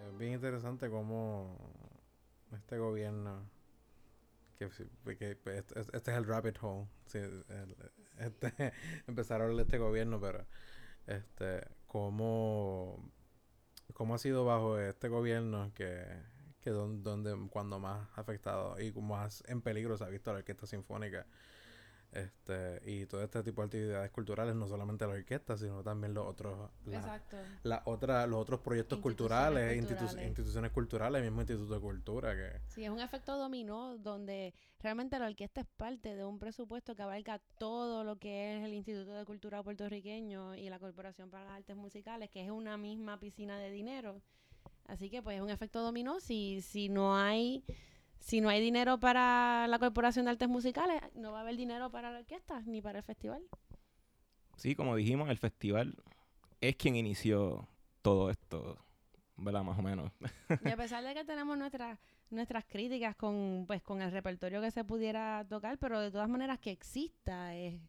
Es bien interesante cómo este gobierno, que, pues, este, este, es el rabbit hole, este, [LAUGHS] empezar a hablar de este gobierno, pero este, cómo, cómo ha sido bajo este gobierno que que donde, cuando más afectado y más en peligro se ha visto la orquesta sinfónica este y todo este tipo de actividades culturales no solamente la orquesta sino también los otros la, otra los otros proyectos culturales, instituciones culturales el mismo instituto de cultura que sí es un efecto dominó donde realmente la orquesta es parte de un presupuesto que abarca todo lo que es el instituto de cultura puertorriqueño y la corporación para las artes musicales que es una misma piscina de dinero. Así que pues es un efecto dominó. Si, si no hay si no hay dinero para la Corporación de Artes Musicales, no va a haber dinero para la orquesta ni para el festival. Sí, como dijimos, el festival es quien inició todo esto, ¿verdad? Más o menos. y a [LAUGHS] pesar de que tenemos nuestras nuestras críticas con pues con el repertorio que se pudiera tocar, pero de todas maneras que exista es,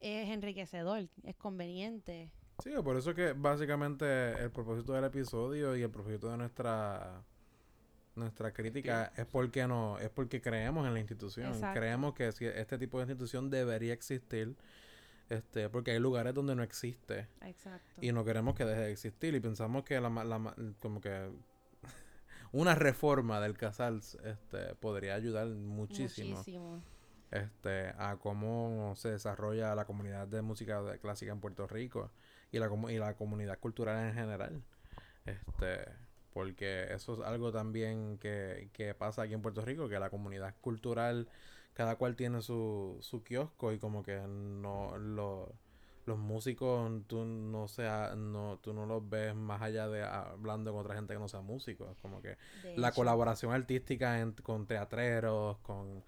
es enriquecedor, es conveniente. Sí, por eso que básicamente el propósito del episodio y el propósito de nuestra nuestra crítica es porque no es porque creemos en la institución creemos que si este tipo de institución debería existir Este, porque hay lugares donde no existe. Exacto. Y no queremos que deje de existir. Y pensamos que la, ma- la ma- como que [LAUGHS] una reforma del Casals este, podría ayudar muchísimo, Muchísimo. este, a cómo se desarrolla la comunidad de música de- clásica en Puerto Rico y la, y la comunidad cultural en general. Este, porque eso es algo también que, que pasa aquí en Puerto Rico, que la comunidad cultural, cada cual tiene su, su kiosco y como que no lo- los músicos tú no sea, no, tú no los ves más allá de hablando con otra gente que no sea músico. Es como que De la hecho. colaboración artística en- con teatreros, con,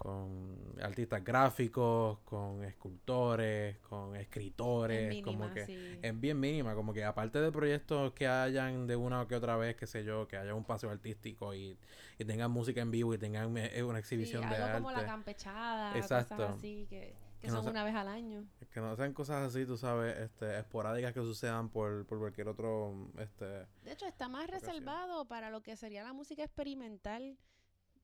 con artistas gráficos, con escultores, con escritores, Es como mínima, que sí. es bien mínima, como que aparte de proyectos que hayan de una o que otra vez, qué sé yo, que haya un paseo artístico y, y tengan música en vivo y tengan eh, una Sí, exhibición de algo como la arte. campechada, Exacto. cosas así, que, que Que no son sa- una vez al año. Que no sean cosas así, tú sabes, este, esporádicas que sucedan por, por cualquier otro, este, De hecho, está más Ocasión. reservado para lo que sería la música experimental.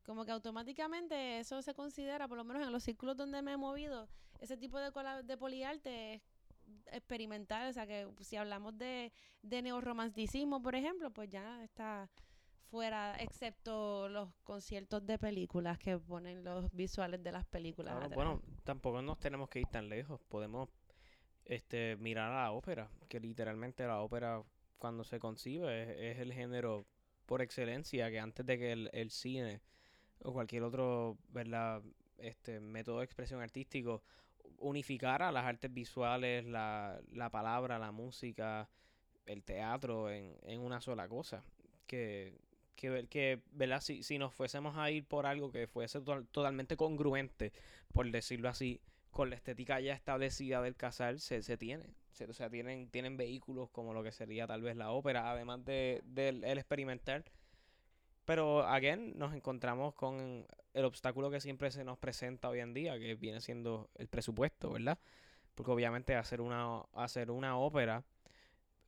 Como que automáticamente eso se considera, por lo menos en los círculos donde me he movido, ese tipo de, de poliarte es experimental. O sea, que si hablamos de, de neorromanticismo, por ejemplo, pues ya está fuera, excepto los conciertos de películas que ponen los visuales de las películas. Claro, bueno, tampoco nos tenemos que ir tan lejos. Podemos este, mirar a la ópera, que literalmente la ópera cuando se concibe es, es el género por excelencia que antes de que el, el cine o cualquier otro ¿verdad? Este, método de expresión artístico unificara las artes visuales, la, la palabra, la música, el teatro en, en una sola cosa. Que, que, que ¿verdad? Si, si nos fuésemos a ir por algo que fuese to- totalmente congruente, por decirlo así, con la estética ya establecida del casal, se, se tiene. Se- o sea, tienen, tienen vehículos como lo que sería tal vez la ópera, además de, del el experimental. Pero, again, nos encontramos con el obstáculo que siempre se nos presenta hoy en día, que viene siendo el presupuesto, ¿verdad? Porque obviamente hacer una, hacer una ópera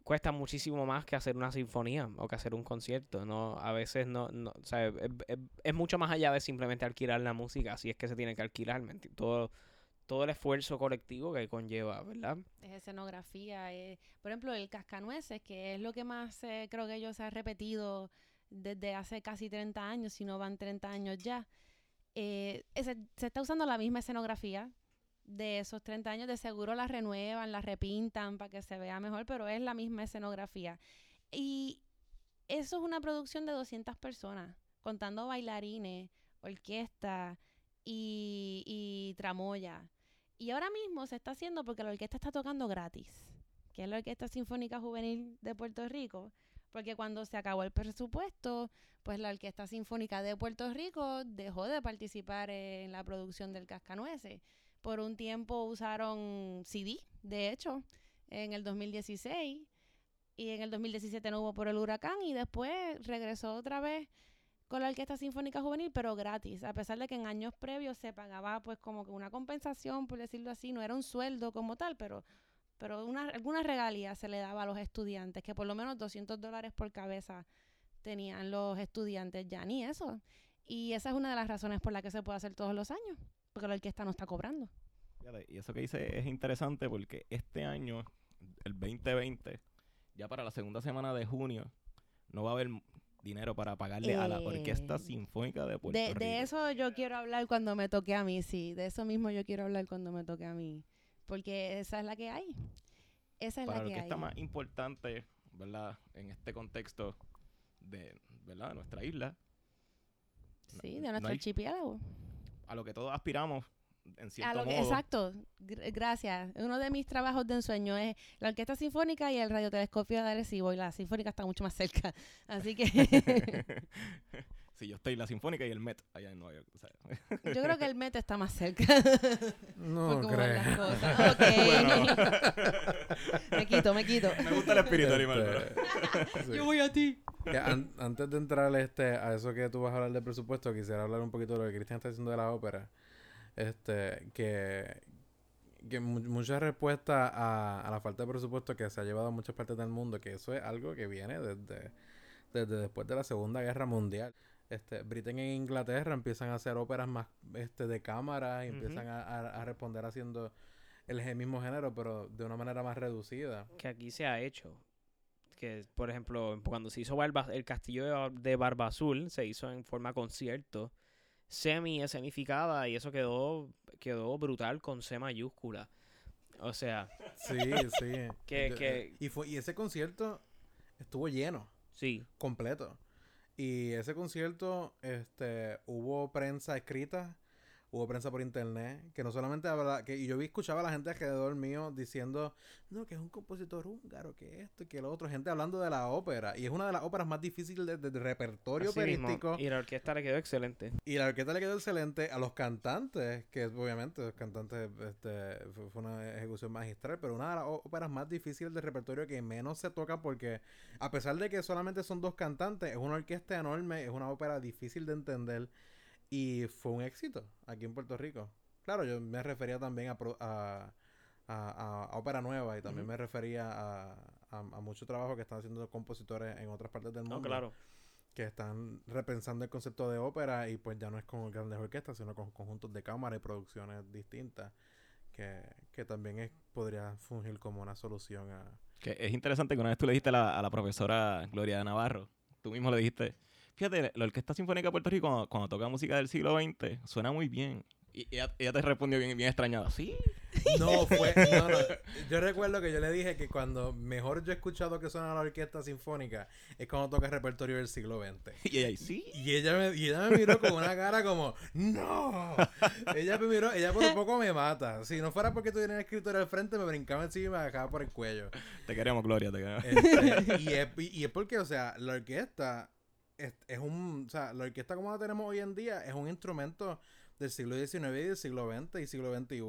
cuesta muchísimo más que hacer una sinfonía o que hacer un concierto. No, a veces no, no o sea, es, es- mucho más allá de simplemente alquilar la música, así es que se tiene que alquilar, ¿me enti- Todo, todo el esfuerzo colectivo que conlleva, ¿verdad? es escenografía. eh, por ejemplo, el cascanueces, que es lo que más eh, creo que yo se ha repetido desde hace casi 30 años, si no van 30 años ya. eh, se está usando la misma escenografía de esos 30 años. De seguro la renuevan, la repintan para que se vea mejor, pero es la misma escenografía. Y eso es una producción de 200 personas, contando bailarines, orquesta y, y tramoya. Y ahora mismo se está haciendo porque la orquesta está tocando gratis, que es la Orquesta Sinfónica Juvenil de Puerto Rico, porque cuando se acabó el presupuesto, pues la Orquesta Sinfónica de Puerto Rico dejó de participar en la producción del Cascanueces. Por un tiempo usaron CD, de hecho, en el 2016, y en el 2017 no hubo por el huracán, y después regresó otra vez con la Orquesta Sinfónica Juvenil, pero gratis, a pesar de que en años previos se pagaba pues como que una compensación, por decirlo así, no era un sueldo como tal, pero, pero una, alguna regalía se le daba a los estudiantes, que por lo menos 200 dólares por cabeza tenían los estudiantes, ya ni eso. Y esa es una de las razones por la que se puede hacer todos los años, porque la orquesta no está cobrando. Y eso que dice es interesante porque este año, el 2020, ya para la segunda semana de junio, no va a haber dinero para pagarle a la Orquesta Eh, Sinfónica de Puerto De, Rico. de eso yo quiero hablar cuando me toque a mí, sí, de eso mismo yo quiero hablar cuando me toque a mí, porque esa es la que hay. Esa es para la la que hay. orquesta más importante, ¿verdad? En este contexto de, ¿verdad? nuestra isla, Sí, no de nuestro hay- archipiélago. a lo que todos aspiramos, en A cierto lo que- modo. exacto, gr- gracias. Uno de mis trabajos de ensueño es la Orquesta Sinfónica y el Radiotelescopio de Arecibo, y la Sinfónica está mucho más cerca. Así que [LAUGHS] [LAUGHS] sí, yo estoy en la Sinfónica y el Met allá en Nueva York. o sea. yo creo que el MET está más cerca. [LAUGHS] No creo. [LAUGHS] [LAUGHS] me quito, me quito. Me gusta el espíritu animal, Este, sí. Yo voy a ti. Que an- antes de entrar este, a eso que tú vas a hablar del presupuesto, quisiera hablar un poquito de lo que Cristian está diciendo de la ópera. Este, que, que mu- mucha respuesta a, a la falta de presupuesto que se ha llevado a muchas partes del mundo, que eso es algo que viene desde, desde después de la Segunda Guerra Mundial. Este, Britain e Inglaterra empiezan a hacer óperas más este, de cámara y empiezan a, a- a responder haciendo el mismo género, pero de una manera más reducida. que aquí se ha hecho. Que, por ejemplo, cuando se hizo Barba- el castillo de, de Barba Azul, se hizo en forma concierto, semi escenificada, y eso quedó, quedó brutal con C mayúscula. O sea, Sí, [LAUGHS] sí. Que- Yo- que- Y, fue, y ese concierto estuvo lleno, sí, completo. Y ese concierto, este, hubo prensa escrita, hubo prensa por internet, que no solamente habla, que y yo vi escuchaba a la gente alrededor mío diciendo, no, que es un compositor húngaro, que esto y que lo otro, gente hablando de la ópera, y es una de las óperas más difíciles de, de- de repertorio así mismo. operístico. Y la orquesta le quedó excelente. Y la orquesta le quedó excelente a los cantantes, que obviamente los cantantes este, fue, una ejecución magistral, pero una de las óperas más difíciles de repertorio que menos se toca porque a pesar de que solamente son dos cantantes, es una orquesta enorme, es una ópera difícil de entender y fue un éxito aquí en Puerto Rico. Claro, yo me refería también a, pro- a, a- a- ópera nueva y también me refería a, a, a mucho trabajo que están haciendo compositores en otras partes del mundo No, claro. que están repensando el concepto de ópera y pues ya no es con grandes orquestas, sino con conjuntos de cámara y producciones distintas, que, que también es, podría fungir como una solución a... Que es interesante que una vez tú le dijiste a la, a la profesora Gloria Navarro, tú mismo le dijiste, fíjate, la Orquesta Sinfónica de Puerto Rico cuando, cuando toca música del siglo XX suena muy bien. Y ella, ella te respondió bien, bien extrañada, sí. No, fue... [LAUGHS] No, no. Yo recuerdo que yo le dije que cuando mejor yo he escuchado que suena la orquesta sinfónica es cuando toca repertorio del siglo XX. [LAUGHS] Y ella, sí. Y ella me, y ella me miró con una cara como, ¡No! Ella me miró, ella por un poco me mata. Si no fuera porque tuviera un escritorio al frente, me brincaba encima y me dejaba por el cuello. Te queremos, Gloria, te queremos. Este, [LAUGHS] y, es, y es porque, o sea, la orquesta es, es un. O sea, la orquesta como la tenemos hoy en día es un instrumento del siglo XIX y del siglo XX y siglo XXI.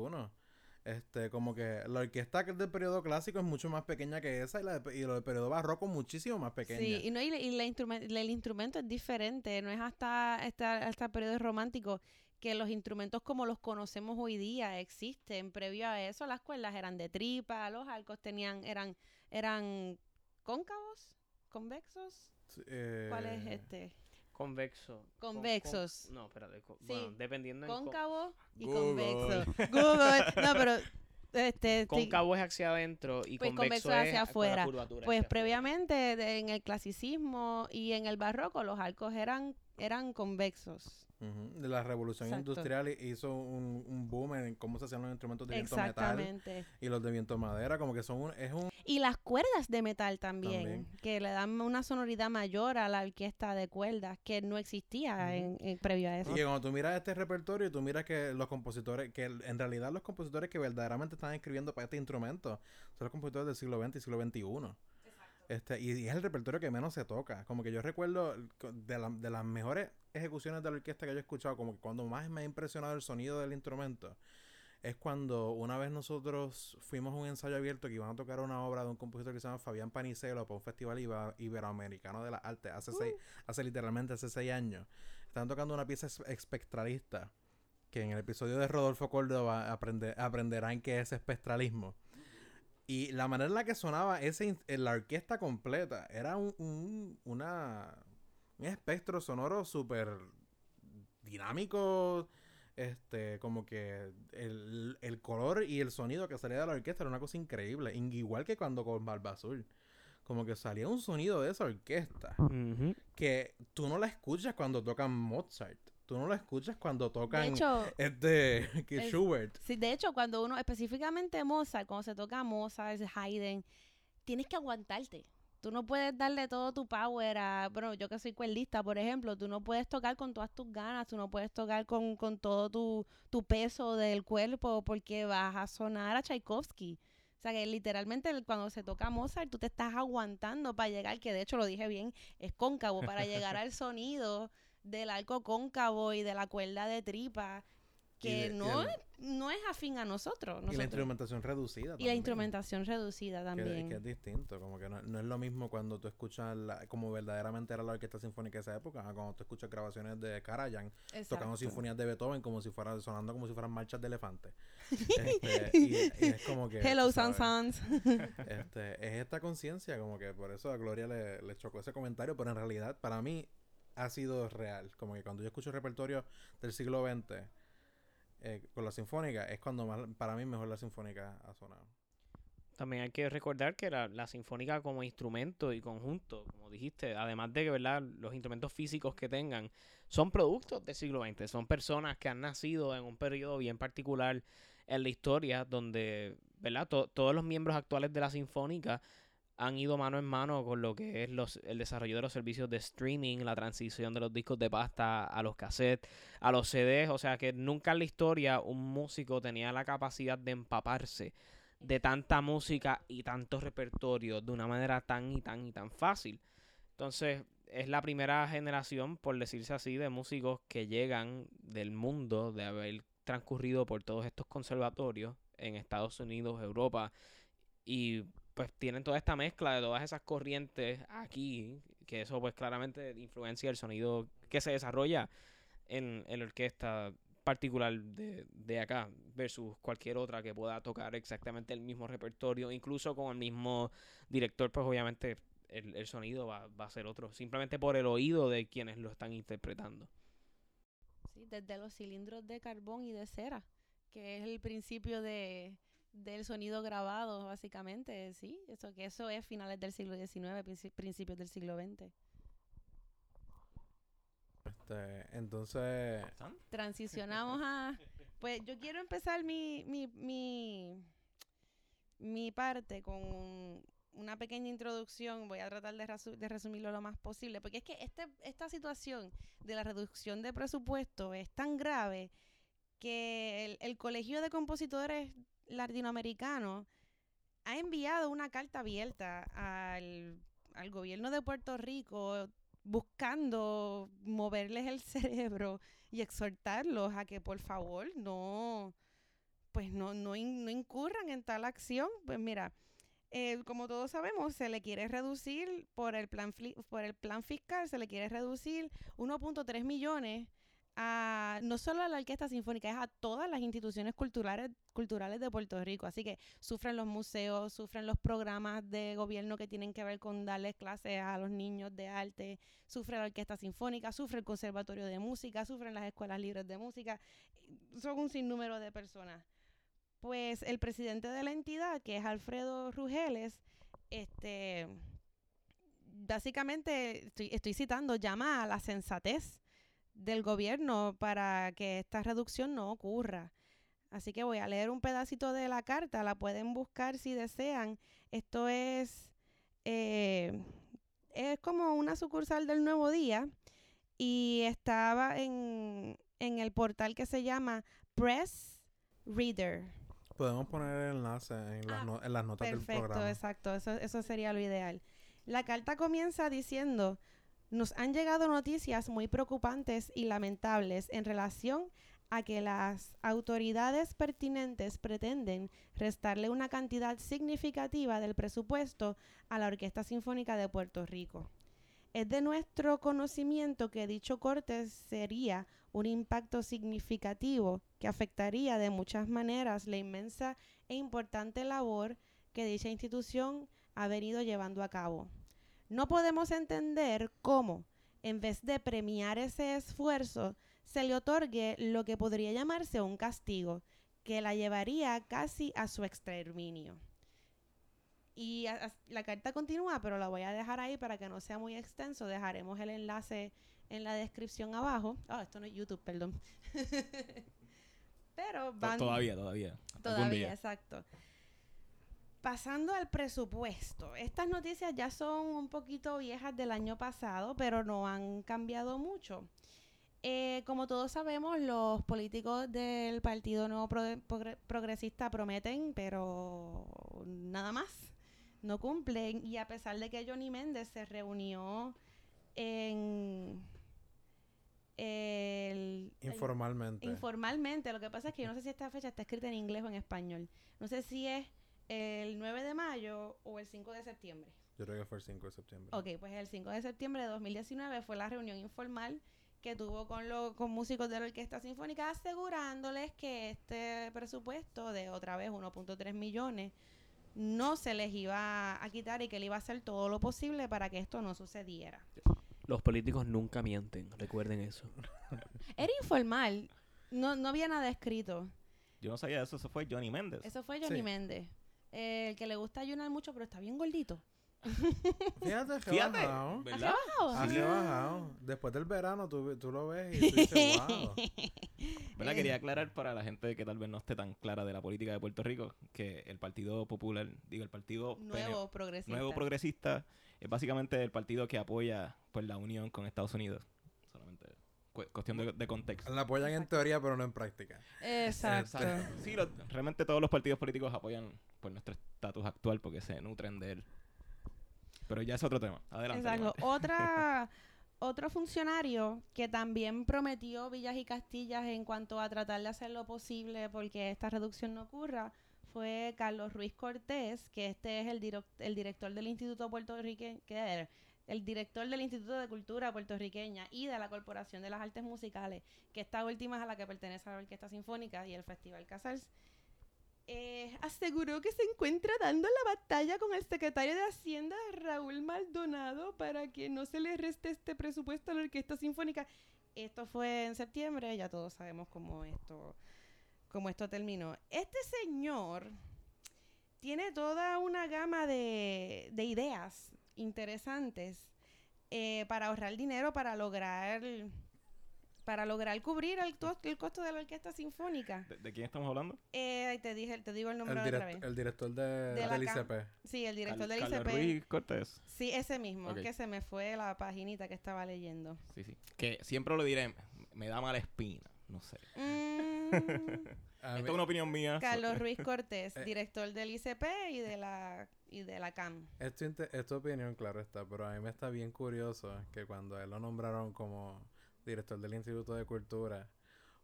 Este, como que la orquesta que es del periodo clásico es mucho más pequeña que esa y la, de- y la del periodo barroco muchísimo más pequeña. Sí, y, no, y, la- y la instrumen- el instrumento es diferente, no es hasta, hasta, hasta el periodo romántico que los instrumentos como los conocemos hoy día existen. Previo a eso, las cuerdas eran de tripa, los arcos tenían, eran, eran cóncavos, convexos. ¿Cuál es Eh, este? Convexo. Con- Convexos. con- no, espérate. co- Sí. Bueno, dependiendo en co- Cóncavo y Google. convexo. [LAUGHS] Google. No, pero este sí, Cóncavo es hacia adentro y Pues convexo, convexo es hacia con la afuera. curvatura Pues hacia previamente de- en el clasicismo y en el barroco los arcos eran eran convexos. Ujú. La revolución Exacto. industrial hi- hizo un, un boom en cómo se hacían los instrumentos de viento metal y los de viento madera, como que son un, es un Y las cuerdas de metal también, También. que le dan una sonoridad mayor a la orquesta de cuerdas que no existía en, en- previo a eso. Y que cuando tú miras este repertorio, tú miras que los compositores, que en realidad los compositores que verdaderamente están escribiendo para este instrumento son los compositores del siglo XX y siglo XXI. Este, y, y es el repertorio que menos se toca. Como que yo recuerdo de, la- de las mejores ejecuciones de la orquesta que yo he escuchado, como que cuando más me ha impresionado el sonido del instrumento, es cuando una vez nosotros fuimos a un ensayo abierto que iban a tocar una obra de un compositor que se llama Fabián Panicelo para un festival iberoamericano de las artes hace, seis, hace literalmente hace seis años. Estaban tocando una pieza es- espectralista que en el episodio de Rodolfo Córdoba aprende- aprenderán qué es espectralismo. Y la manera en la que sonaba ese, en la orquesta completa era un, un- una, un espectro sonoro súper dinámico. Este, como que el, el color y el sonido que salía de la orquesta era una cosa increíble. in- Igual que cuando con Barba Azul. Como que salía un sonido de esa orquesta que tú no la escuchas cuando tocan Mozart. Tú no la escuchas cuando tocan de hecho, este [LAUGHS] que es- Schubert. sí, de hecho, cuando uno, específicamente Mozart, cuando se toca Mozart, Haydn, tienes que aguantarte. Tú no puedes darle todo tu power a, bueno, yo que soy cuerdista, por ejemplo, tú no puedes tocar con todas tus ganas, tú no puedes tocar con, con todo tu, tu peso del cuerpo porque vas a sonar a Tchaikovsky. O sea que literalmente cuando se toca Mozart, tú te estás aguantando para llegar, que de hecho lo dije bien, es cóncavo, para llegar [LAUGHS] al sonido del arco cóncavo y de la cuerda de tripa, que de- no, el- es, no es afín a nosotros. Y la instrumentación reducida. Y la también, instrumentación reducida que- también. Que, es distinto, como que no, no es lo mismo cuando tú escuchas la- como verdaderamente era la orquesta sinfónica de esa época, cuando tú escuchas grabaciones de Karajan tocando sinfonías de Beethoven como si fuera sonando como si fueran marchas de elefante. [LAUGHS] Este, y, y es como que Hello, Sans Sans. [LAUGHS] Este, es esta conciencia, como que por eso a Gloria le, le chocó ese comentario, pero en realidad para mí ha sido real. Como que cuando yo escucho repertorio del siglo XX, eh, con la sinfónica, es cuando más, para mí mejor la sinfónica ha sonado. También hay que recordar que la, la sinfónica como instrumento y conjunto, como dijiste, además de que ¿verdad? los instrumentos físicos que tengan, son productos del siglo XX, son personas que han nacido en un periodo bien particular en la historia donde ¿verdad? todos los miembros actuales de la sinfónica han ido mano en mano con lo que es los, el desarrollo de los servicios de streaming, la transición de los discos de pasta a los cassettes, a los CDs, o sea que nunca en la historia un músico tenía la capacidad de empaparse de tanta música y tanto repertorio de una manera tan y tan y tan fácil. Entonces, es la primera generación, por decirse así, de músicos que llegan del mundo, de haber transcurrido por todos estos conservatorios en Estados Unidos, Europa, y pues tienen toda esta mezcla de todas esas corrientes aquí, que eso pues claramente influencia el sonido que se desarrolla en, en la orquesta particular de, de, acá versus cualquier otra que pueda tocar exactamente el mismo repertorio, incluso con el mismo director, pues obviamente el, el sonido va, va, a ser otro, simplemente por el oído de quienes lo están interpretando. Sí, desde los cilindros de carbón y de cera, que es el principio de, del sonido grabado, básicamente, sí, eso que eso es finales del siglo XIX, principios del siglo XX. Este, entonces... Transicionamos a... Pues yo quiero empezar mi, mi, mi, mi parte con una pequeña introducción. Voy a tratar de, de, resumirlo lo más posible. Porque es que este, esta situación de la reducción de presupuesto es tan grave que el, Colegio de Compositores Latinoamericanos ha enviado una carta abierta al, al gobierno de Puerto Rico buscando moverles el [LAUGHS] cerebro y exhortarlos a que por favor no, pues no, no, no incurran en tal acción. Pues mira, eh, como todos sabemos, se le quiere reducir por el plan, por el plan fiscal, se le quiere reducir 1.3 millones no solo a la Orquesta Sinfónica, es a todas las instituciones culturales, culturales de Puerto Rico. Así que sufren los museos, sufren los programas de gobierno que tienen que ver con darles clases a los niños de arte, sufre la Orquesta Sinfónica, sufre el Conservatorio de Música, sufren las escuelas libres de música. Son un sinnúmero de personas. Pues el presidente de la entidad, que es Alfredo Rugeles, este básicamente estoy, estoy citando, llama a la sensatez del gobierno para que esta reducción no ocurra. Así que voy a leer un pedacito de la carta, la pueden buscar si desean. Esto es, eh, es como una sucursal del Nuevo Día y estaba en, en el portal que se llama Press Reader. Podemos poner el enlace en, las, ah, en las notas del programa. Perfecto, exacto, eso, eso sería lo ideal. La carta comienza diciendo, nos han llegado noticias muy preocupantes y lamentables en relación a que las autoridades pertinentes pretenden restarle una cantidad significativa del presupuesto a la Orquesta Sinfónica de Puerto Rico. Es de nuestro conocimiento que dicho corte sería un impacto significativo que afectaría de muchas maneras la inmensa e importante labor que dicha institución ha venido llevando a cabo. No podemos entender cómo, en vez de premiar ese esfuerzo, se le otorgue lo que podría llamarse un castigo, que la llevaría casi a su exterminio. Y la carta continúa, pero la voy a dejar ahí para que no sea muy extenso. Dejaremos el enlace en la descripción abajo. Ah, esto no es YouTube, perdón. [LAUGHS] pero van... Todavía, todavía. Todavía, exacto. Pasando al presupuesto, estas noticias ya son un poquito viejas del año pasado, pero no han cambiado mucho. Eh, como todos sabemos, los políticos del Partido Nuevo Progresista prometen, pero nada más, no cumplen. Y a pesar de que Johnny Méndez se reunió en... informalmente. informalmente, lo que pasa es que yo no sé si esta fecha está escrita en inglés o en español. No sé si es el 9 de mayo o el 5 de septiembre. Yo creo que fue el 5 de septiembre. Ok, pues el 5 de septiembre de 2019 fue la reunión informal que tuvo con, los con músicos de la Orquesta Sinfónica asegurándoles que este presupuesto de otra vez 1.3 millones no se les iba a quitar y que él iba a hacer todo lo posible para que esto no sucediera. Los políticos nunca mienten, recuerden eso. [LAUGHS] Era informal. No, no había nada escrito. Yo no sabía eso, eso fue Johnny Méndez. Eso fue Johnny Sí. Méndez. Eh, el que le gusta ayunar mucho, pero está bien gordito. [LAUGHS] Fíjate que Fíjate, bajado. ¿verdad? bajado? Así Sí. bajado. Después del verano tú, tú lo ves y tú [LAUGHS] dices, wow. ¿Verdad? Eh. Quería aclarar para la gente que tal vez no esté tan clara de la política de Puerto Rico que el Partido Popular, digo, el Partido PN Nuevo progresista. Nuevo Progresista es básicamente el partido que apoya pues la unión con Estados Unidos. Cu- cuestión de, de contexto. La apoyan en teoría, pero no en práctica. Exacto. Exacto. Sí, lo- realmente todos los partidos políticos apoyan pues nuestro estatus actual porque se nutren de él. Pero ya es otro tema. Adelante. Exacto. Otra, [LAUGHS] otro funcionario que también prometió Villas y Castillas en cuanto a tratar de hacer lo posible porque esta reducción no ocurra fue Carlos Ruiz Cortés, que este es el, diro- el director del Instituto Puertorriqueño, que era el director del Instituto de Cultura Puertorriqueña y de la Corporación de las Artes Musicales, que esta última es a la que pertenece a la Orquesta Sinfónica y el Festival Casals. eh, aseguró que se encuentra dando la batalla con el secretario de Hacienda, Raúl Maldonado, para que no se le reste este presupuesto a la Orquesta Sinfónica. Esto fue en septiembre, ya todos sabemos cómo esto, cómo esto terminó. Este señor tiene toda una gama de, de ideas interesantes eh, para ahorrar dinero, para lograr para lograr cubrir el, to- el costo de la orquesta sinfónica. ¿De, de quién estamos hablando? Eh, te dije, te digo el nombre El, otra vez. el director de, De la del ICP. Sí, el director Cal- del Carlos ICP. Ruiz Cortés. Sí, ese mismo, que se me fue la paginita que estaba leyendo. Sí, sí. Que siempre lo diré, me da mala espina. No sé. Mm, [LAUGHS] A Esto mí- es una opinión mía. Carlos [LAUGHS] Ruiz Cortés, Eh. director del ICP y de la y de la CAM. Esto es tu opinión, claro está, pero a mí me está bien curioso que cuando a él lo nombraron como director del Instituto de Cultura,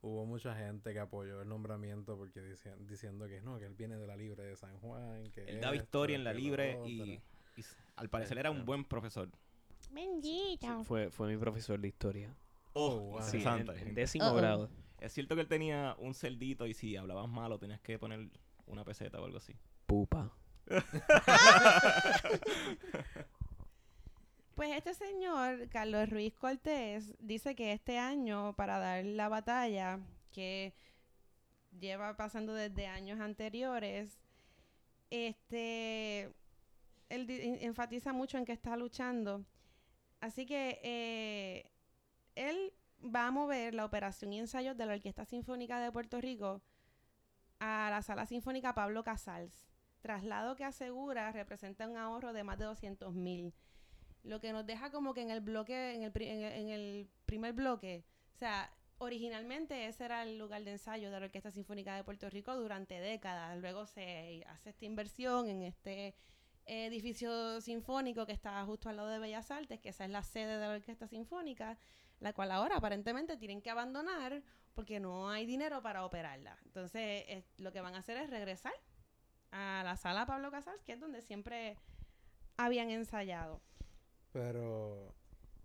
hubo mucha gente que apoyó el nombramiento porque decían, diciendo que no, que él viene de la Libre de San Juan, que Él daba historia en la libre y, y al parecer era un Este. buen profesor. Bendito. Fue, fue mi profesor de historia. Oh, wow. Sí, en, en décimo Uh-oh. grado. Es cierto que él tenía un celdito y si hablabas malo tenías que poner una peseta o algo así. Pupa. Pues este señor, Carlos Ruiz Cortés, dice que este año, para dar la batalla que lleva pasando desde años anteriores, este, él enfatiza mucho en que está luchando. Así que eh, él va a mover la operación y ensayos de la Orquesta Sinfónica de Puerto Rico a la Sala Sinfónica Pablo Casals. Traslado que asegura representa un ahorro de más de 200 mil. Lo que nos deja como que en el bloque, en el, en el primer bloque, o sea, originalmente ese era el lugar de ensayo de la Orquesta Sinfónica de Puerto Rico durante décadas. Luego se hace esta inversión en este edificio sinfónico que está justo al lado de Bellas Artes, que esa es la sede de la Orquesta Sinfónica, la cual ahora aparentemente tienen que abandonar porque no hay dinero para operarla. Entonces, es- lo que van a hacer es regresar a la sala Pablo Casals, que es donde siempre habían ensayado. Pero,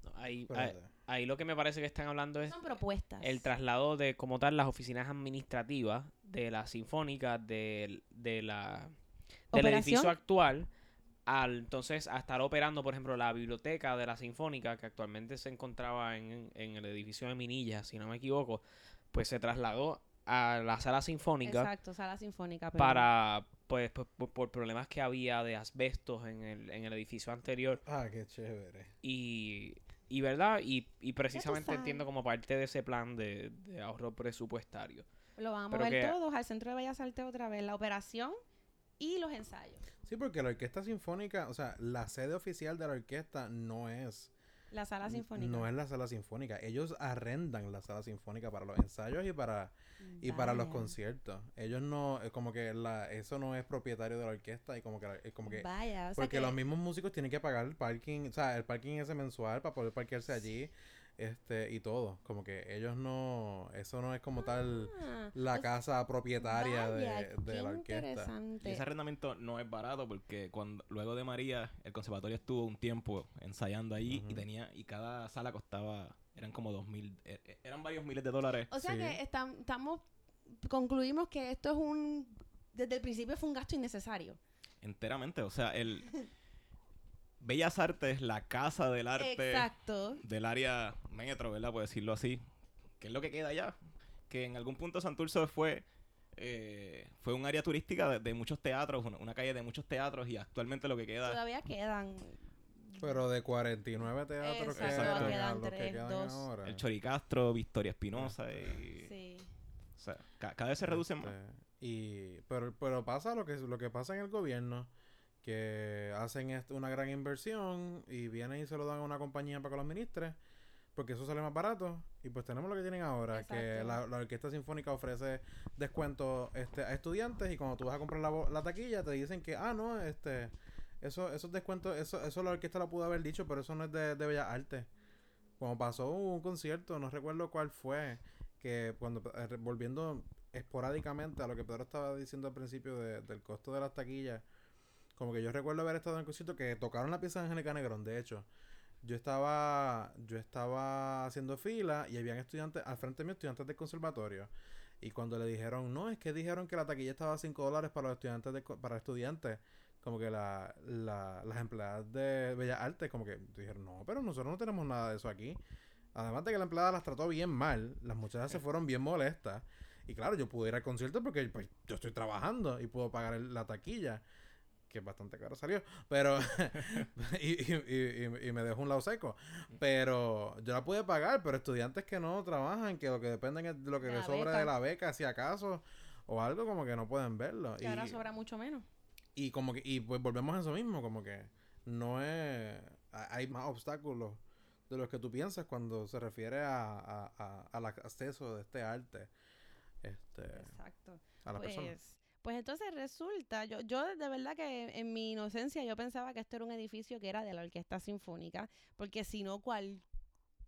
No, ahí, ahí, espérate. ahí lo que me parece que están hablando es Son propuestas. el traslado de como tal las oficinas administrativas de la sinfónica del, de la del ¿Operación? edificio actual al entonces a estar operando por ejemplo la biblioteca de la sinfónica que actualmente se encontraba en, en el edificio de Minilla si no me equivoco pues se trasladó a la sala sinfónica Exacto, sala sinfónica. para pues por, por- por problemas que había de asbestos en el, en el edificio anterior Ah, qué chévere. y, y verdad y, y precisamente entiendo como parte de ese plan de, de ahorro presupuestario Lo van a mover que- todos al centro de Bellas Artes otra vez, la operación y los ensayos. Sí, porque la Orquesta Sinfónica, o sea, la sede oficial de la orquesta no es... La sala sinfónica. No es la sala sinfónica. Ellos arrendan la sala sinfónica para los ensayos y para y para los conciertos. Ellos no, es como que la, eso no es propietario de la orquesta y como que, como que Vaya, o sea porque que los mismos músicos tienen que pagar el parking, o sea, el parking ese mensual para poder parquearse allí, este, y todo. Como que ellos no, eso no es como tal Ah, la o- casa propietaria vaya, de, de qué la orquesta. Y interesante. ese arrendamiento no es barato porque cuando luego de María el conservatorio estuvo un tiempo ensayando allí y tenía y cada sala costaba eran como dos mil eh, eh, eran varios miles de dólares O sea Sí. que estam- estamos concluimos que esto es un desde el principio fue un gasto innecesario. enteramente o sea el [LAUGHS] Bellas Artes la casa del arte Exacto. del área metro verdad por decirlo así que es lo que queda allá que en algún punto Santurce fue eh, fue un área turística de, de muchos teatros, una, una calle de muchos teatros y actualmente lo que queda Todavía quedan. Pero de 49 teatros que Exacto, quedan los que tres, quedan dos. ahora. el Choricastro, Victoria Espinosa y Sí. o sea, ca- cada vez se reducen más. Este, y pero pero pasa lo que lo que pasa en el gobierno que hacen una gran inversión y vienen y se lo dan a una compañía para que lo administre porque eso sale más barato. Y pues tenemos lo que tienen ahora que la, la orquesta sinfónica ofrece descuentos este, a estudiantes y cuando tú vas a comprar la, la taquilla te dicen que ah no este eso esos descuentos eso eso la orquesta lo pudo haber dicho pero eso no es de, de Bellas Artes como pasó un concierto no recuerdo cuál fue que cuando eh, volviendo esporádicamente a lo que Pedro estaba diciendo al principio de- del costo de las taquillas como que yo recuerdo haber estado en un concierto que tocaron la pieza de Angélica Negrón de hecho. Yo estaba yo estaba haciendo fila y habían estudiantes al frente mío estudiantes del conservatorio. Y cuando le dijeron no es que dijeron que la taquilla estaba a 5 dólares para los estudiantes de para estudiantes como que la, la- las empleadas de Bellas Artes como que dijeron no pero nosotros no tenemos nada de eso aquí además de que la empleada las trató bien mal las muchachas se fueron bien molestas. Y claro yo pude ir al concierto porque pues, yo estoy trabajando y puedo pagar el- la taquilla que bastante caro salió, pero y, [LAUGHS] y- y- y- y me dejó un lado seco. Pero yo la pude pagar, pero estudiantes que no trabajan, que lo que dependen es de lo que les sobra de la beca, si acaso, o algo como que no pueden verlo. Que ahora Y, sobra mucho menos. y como que, y pues volvemos a eso mismo, como que no es, ha- hay más obstáculos de los que tú piensas cuando se refiere a, a- a- al acceso de este arte este, Exacto. a la persona. Pues, entonces resulta, yo, yo de verdad que en mi inocencia yo pensaba que esto era un edificio que era de la Orquesta Sinfónica, porque si no, ¿cuál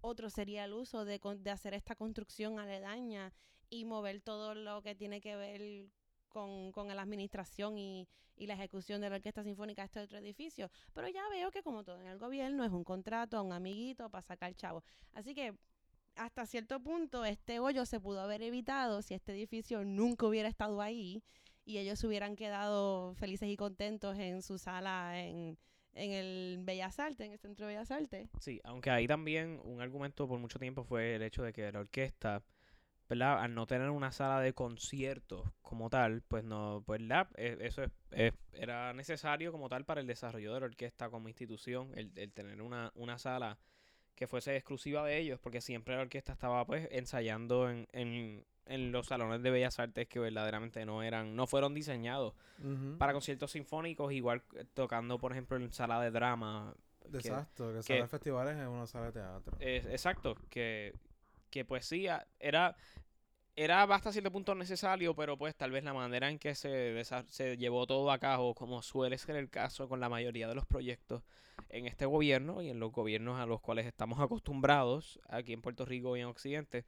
otro sería el uso de, de hacer esta construcción aledaña y mover todo lo que tiene que ver con, con la administración y, y la ejecución de la Orquesta Sinfónica a este otro edificio? Pero ya veo que como todo en el gobierno es un contrato a un amiguito para sacar chavo. Así que hasta cierto punto este hoyo se pudo haber evitado si este edificio nunca hubiera estado ahí y ellos se hubieran quedado felices y contentos en su sala en, en el Bellas Artes, en el Centro de Bellas Artes. Sí, aunque ahí también un argumento por mucho tiempo fue el hecho de que la orquesta, ¿verdad? Al no tener una sala de conciertos como tal, pues no, pues la, e- eso es- es- era necesario como tal para el desarrollo de la orquesta como institución, el, el tener una, una sala que fuese exclusiva de ellos, porque siempre la orquesta estaba pues ensayando en, en, en los salones de bellas artes que verdaderamente no eran, no fueron diseñados para conciertos sinfónicos, igual tocando por ejemplo en sala de drama, Exacto, que, que- sala de festivales es una sala de teatro. exacto, que, que pues sí, a- era, era hasta cierto punto necesario, pero pues tal vez la manera en que se, se llevó todo a cabo, como suele ser el caso con la mayoría de los proyectos en este gobierno y en los gobiernos a los cuales estamos acostumbrados aquí en Puerto Rico y en Occidente,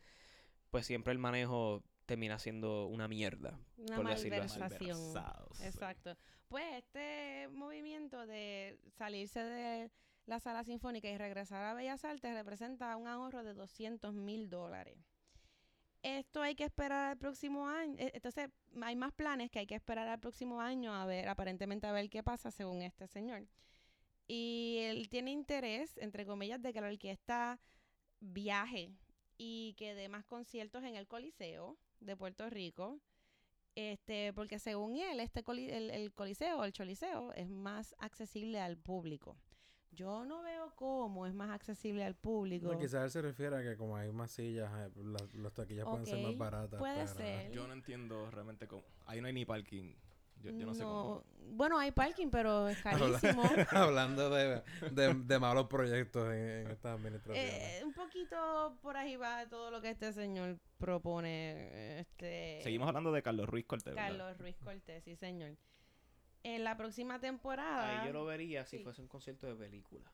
pues siempre el manejo termina siendo una mierda. Una Por decirlo así. malversación. Exacto. Pues este movimiento de salirse de la sala sinfónica y regresar a Bellas Artes representa un ahorro de 200 mil dólares. Esto hay que esperar al próximo año. eh, Entonces, hay más planes que hay que esperar al próximo año a ver, aparentemente a ver qué pasa según este señor. Y él tiene interés, entre comillas, de que la orquesta viaje y que dé más conciertos en el Coliseo de Puerto Rico. Este, porque según él, este coli- el, el coliseo, el choliseo, es más accesible al público. Yo no veo cómo es más accesible al público. No, quizás él se refiere a que como hay más sillas, eh, las, las taquillas pueden ser más baratas. puede para- ser. Yo no entiendo realmente cómo. Ahí no hay ni parking. Yo, yo no, sé cómo. Bueno, hay parking, pero es [LAUGHS] carísimo. [LAUGHS] Hablando de, de, de malos proyectos en, en estas administraciones. Eh, un poquito por ahí va todo lo que este señor propone. Este, Seguimos hablando de Carlos Ruiz Cortés. ¿verdad? Carlos Ruiz Cortés, sí, señor. En la próxima temporada. Ahí yo lo vería si sí. fuese un concierto de película.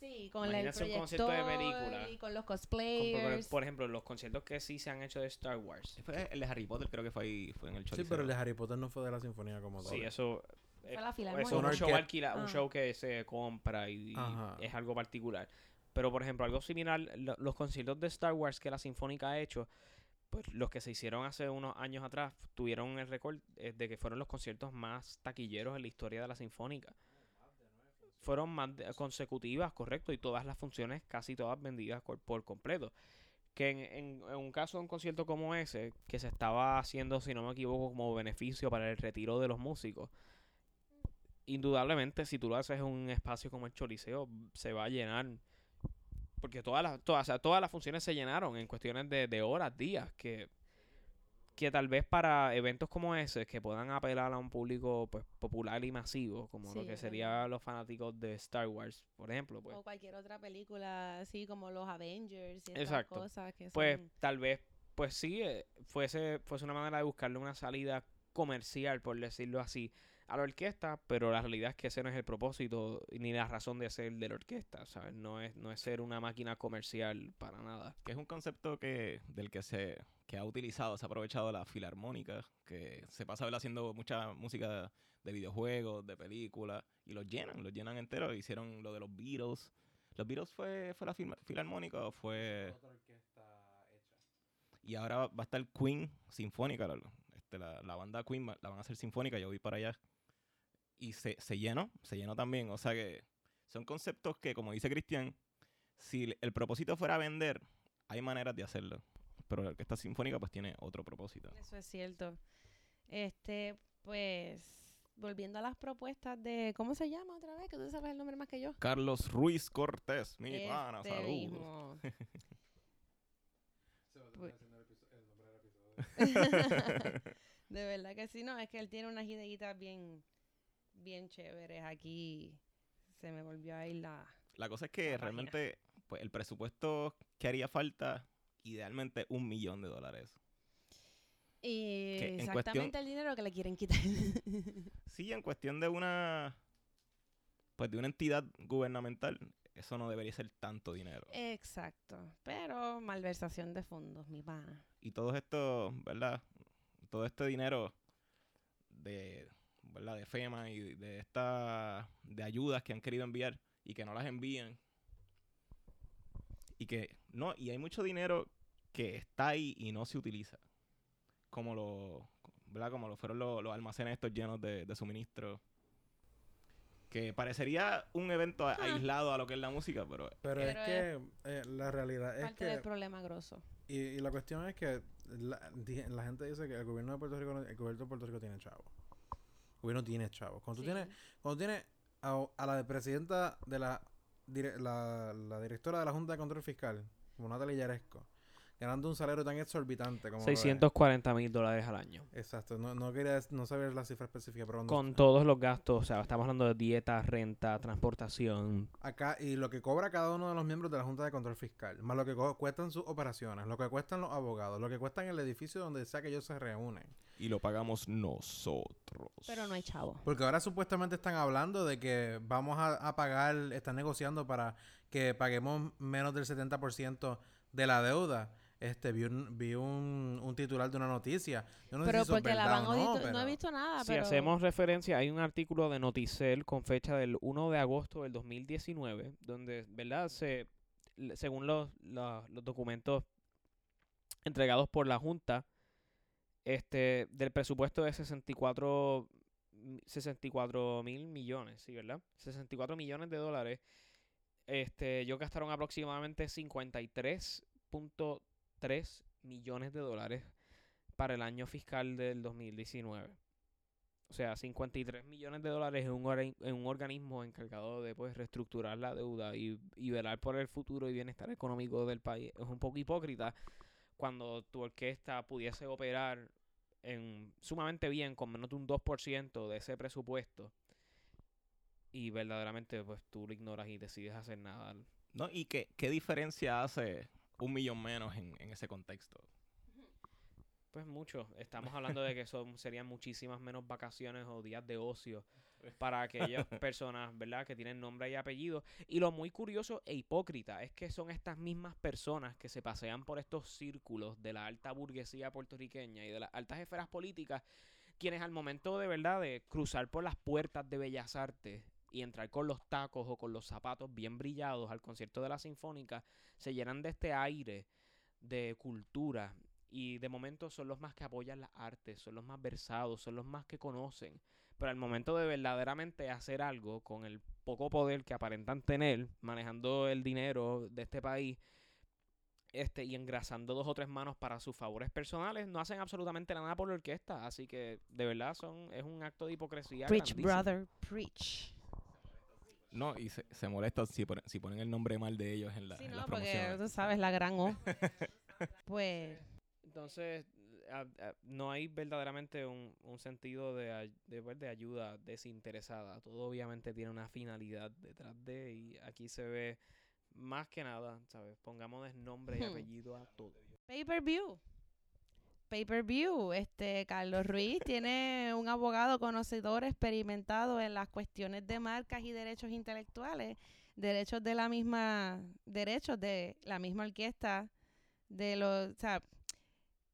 Sí, con la- el Imagínate un concierto de proyector película. y con los Con- por, cosplayers. por ejemplo, los conciertos que sí se han hecho de Star Wars. Fue el de Harry Potter, creo que fue ahí, fue en el sí, Choliseo. pero el de Harry Potter no fue de la sinfonía como tal. Sí, eso. Fue eh, la eso filarmónica. es un show alquila, un Ah. show que se compra y, y es algo particular. Pero, por ejemplo, algo similar, lo- los conciertos de Star Wars que la Sinfónica ha hecho, pues los que se hicieron hace unos años atrás, tuvieron el récord eh, de que fueron los conciertos más taquilleros en la historia de la Sinfónica. Fueron más consecutivas, correcto, y todas las funciones, casi todas vendidas por completo. que en, en- un caso de un concierto como ese, que se estaba haciendo, si no me equivoco, como beneficio para el retiro de los músicos, indudablemente si tú lo haces en un espacio como el Choliseo, se va a llenar. Porque todas las, todas, todas las funciones se llenaron en cuestiones de, de horas, días, que, que tal vez para eventos como ese, que puedan apelar a un público pues, popular y masivo, como lo que es sería verdad. los fanáticos de Star Wars, por ejemplo, pues o cualquier otra película, así como los Avengers y Exacto. cosas que pues son... tal vez, pues sí, eh, fuese, fuese una manera de buscarle una salida comercial, por decirlo así, a la orquesta, pero la realidad es que ese no es el propósito ni la razón de ser de la orquesta, ¿sabes? No es, no es ser una máquina comercial para nada. Que es un concepto que del que se que ha utilizado, se ha aprovechado la filarmónica, que se pasa ¿verdad? haciendo mucha música de videojuegos, de películas, y los llenan, los llenan enteros. Hicieron lo de los Beatles. ¿Los Beatles fue, fue la fil- filarmónica o fue...? Y ahora va va a estar Queen Sinfónica, la, este, la, la banda Queen va- la van a hacer sinfónica, yo voy para allá. Y se, se llenó, se llenó también. O sea que son conceptos que, como dice Cristian, si el- propósito fuera vender, hay maneras de hacerlo. Pero la orquesta sinfónica pues tiene otro propósito. Eso es cierto. Este, pues, volviendo a las propuestas de, ¿cómo se llama otra vez? Que tú sabes el nombre más que yo. Carlos Ruiz Cortés, mi pana, Este saludos. mismo. Uy. [LAUGHS] [LAUGHS] de verdad que sí, no, es que él tiene unas ideitas bien, bien chéveres aquí. Se me volvió a ir la... La cosa es que realmente pues, el presupuesto que haría falta, idealmente un millón de dólares. Y exactamente cuestión- el dinero que le quieren quitar. [LAUGHS] Sí, en cuestión de una pues de una entidad gubernamental, eso no debería ser tanto dinero. Exacto. Pero malversación de fondos, mi pana. Y todo esto, ¿verdad? Todo este dinero de, ¿verdad? De FEMA y de esta, de ayudas que han querido enviar y que no las envían. Y que, no, y hay mucho dinero que está ahí y no se utiliza. Como lo, ¿verdad? Como lo fueron los, los almacenes estos llenos de, de suministro. Que parecería un evento a- Ah. aislado a lo que es la música, pero Pero, es que eh, la realidad es Parte del que... problema grosso. Y, y la cuestión es que la, la gente dice que el gobierno de Puerto Rico, no- el gobierno de Puerto Rico tiene chavos. El gobierno tiene chavos. Cuando tú tienes, cuando tienes a, a la presidenta de la, dire- la, la directora de la Junta de Control Fiscal, como Natalia Yaresco, ganando un salario tan exorbitante como lo es. 640 mil dólares al año. Exacto, no, no quería, no saber la cifra específica, pero Con todos los gastos, o sea, estamos hablando de dieta, renta, transportación. acá y lo que cobra cada uno de los miembros de la Junta de Control Fiscal, más lo que cuestan sus operaciones, lo que cuestan los abogados, lo que cuestan el edificio donde sea que ellos se reúnen. Y lo pagamos nosotros. Pero no hay chavo. Porque ahora supuestamente están hablando de que vamos a, a pagar, están negociando para que paguemos menos del 70% de la deuda. Este, vi un, vi un, un titular de una noticia. Yo no sé pero si porque la van o no, audito- no, pero- he visto nada, Si pero... hacemos referencia, hay un artículo de Noticel con fecha del 1 de agosto del 2019, donde, ¿verdad? Se, según los, los documentos entregados por la Junta, este, del presupuesto de 64 mi- 64 mil millones, ¿sí, verdad? 64 millones de dólares. Este, ellos gastaron aproximadamente 53.3 millones de dólares para el año fiscal del 2019. O sea, 53 millones de dólares en un, en un organismo encargado de pues, reestructurar la deuda y, y velar por el futuro y bienestar económico del país. Es un poco hipócrita cuando tu orquesta pudiese operar en, sumamente bien con menos de un 2% de ese presupuesto y verdaderamente pues tú lo ignoras y decides hacer nada. ¿No? ¿Y qué, qué diferencia hace un millón menos en, en ese contexto? Pues mucho. Estamos hablando de que son serían muchísimas menos vacaciones o días de ocio para aquellas [LAUGHS] personas, ¿verdad? Que tienen nombre y apellido. Y lo muy curioso e hipócrita es que son estas mismas personas que se pasean por estos círculos de la alta burguesía puertorriqueña y de las altas esferas políticas, quienes al momento de verdad de cruzar por las puertas de Bellas Artes y entrar con los tacos o con los zapatos bien brillados al concierto de la Sinfónica, se llenan de este aire de cultura y de momento son los más que apoyan las artes, son los más versados, son los más que conocen. Pero al momento de verdaderamente hacer algo con el poco poder que aparentan tener manejando el dinero de este país, este, y engrasando dos o tres manos para sus favores personales, no hacen absolutamente nada por la orquesta. Así que, de verdad, son es un acto de hipocresía. Preach, grandísimo. brother, preach. No, y se, se molesta si ponen, si ponen el nombre mal de ellos en, la, Sí, en no, las porque promociones. tú sabes, la gran O. [LAUGHS] pues, Entonces, a- a- no hay verdaderamente un, un sentido de, de, pues, de ayuda desinteresada. Todo obviamente tiene una finalidad detrás de y aquí se ve más que nada, ¿sabes? Pongámosle nombre y Hmm. apellido a todo. pay-per-view. Pay-per-view. Este, Carlos Ruiz [LAUGHS] tiene un abogado conocedor experimentado en las cuestiones de marcas y derechos intelectuales, derechos de la misma, derechos de la misma orquesta, de los, o sea,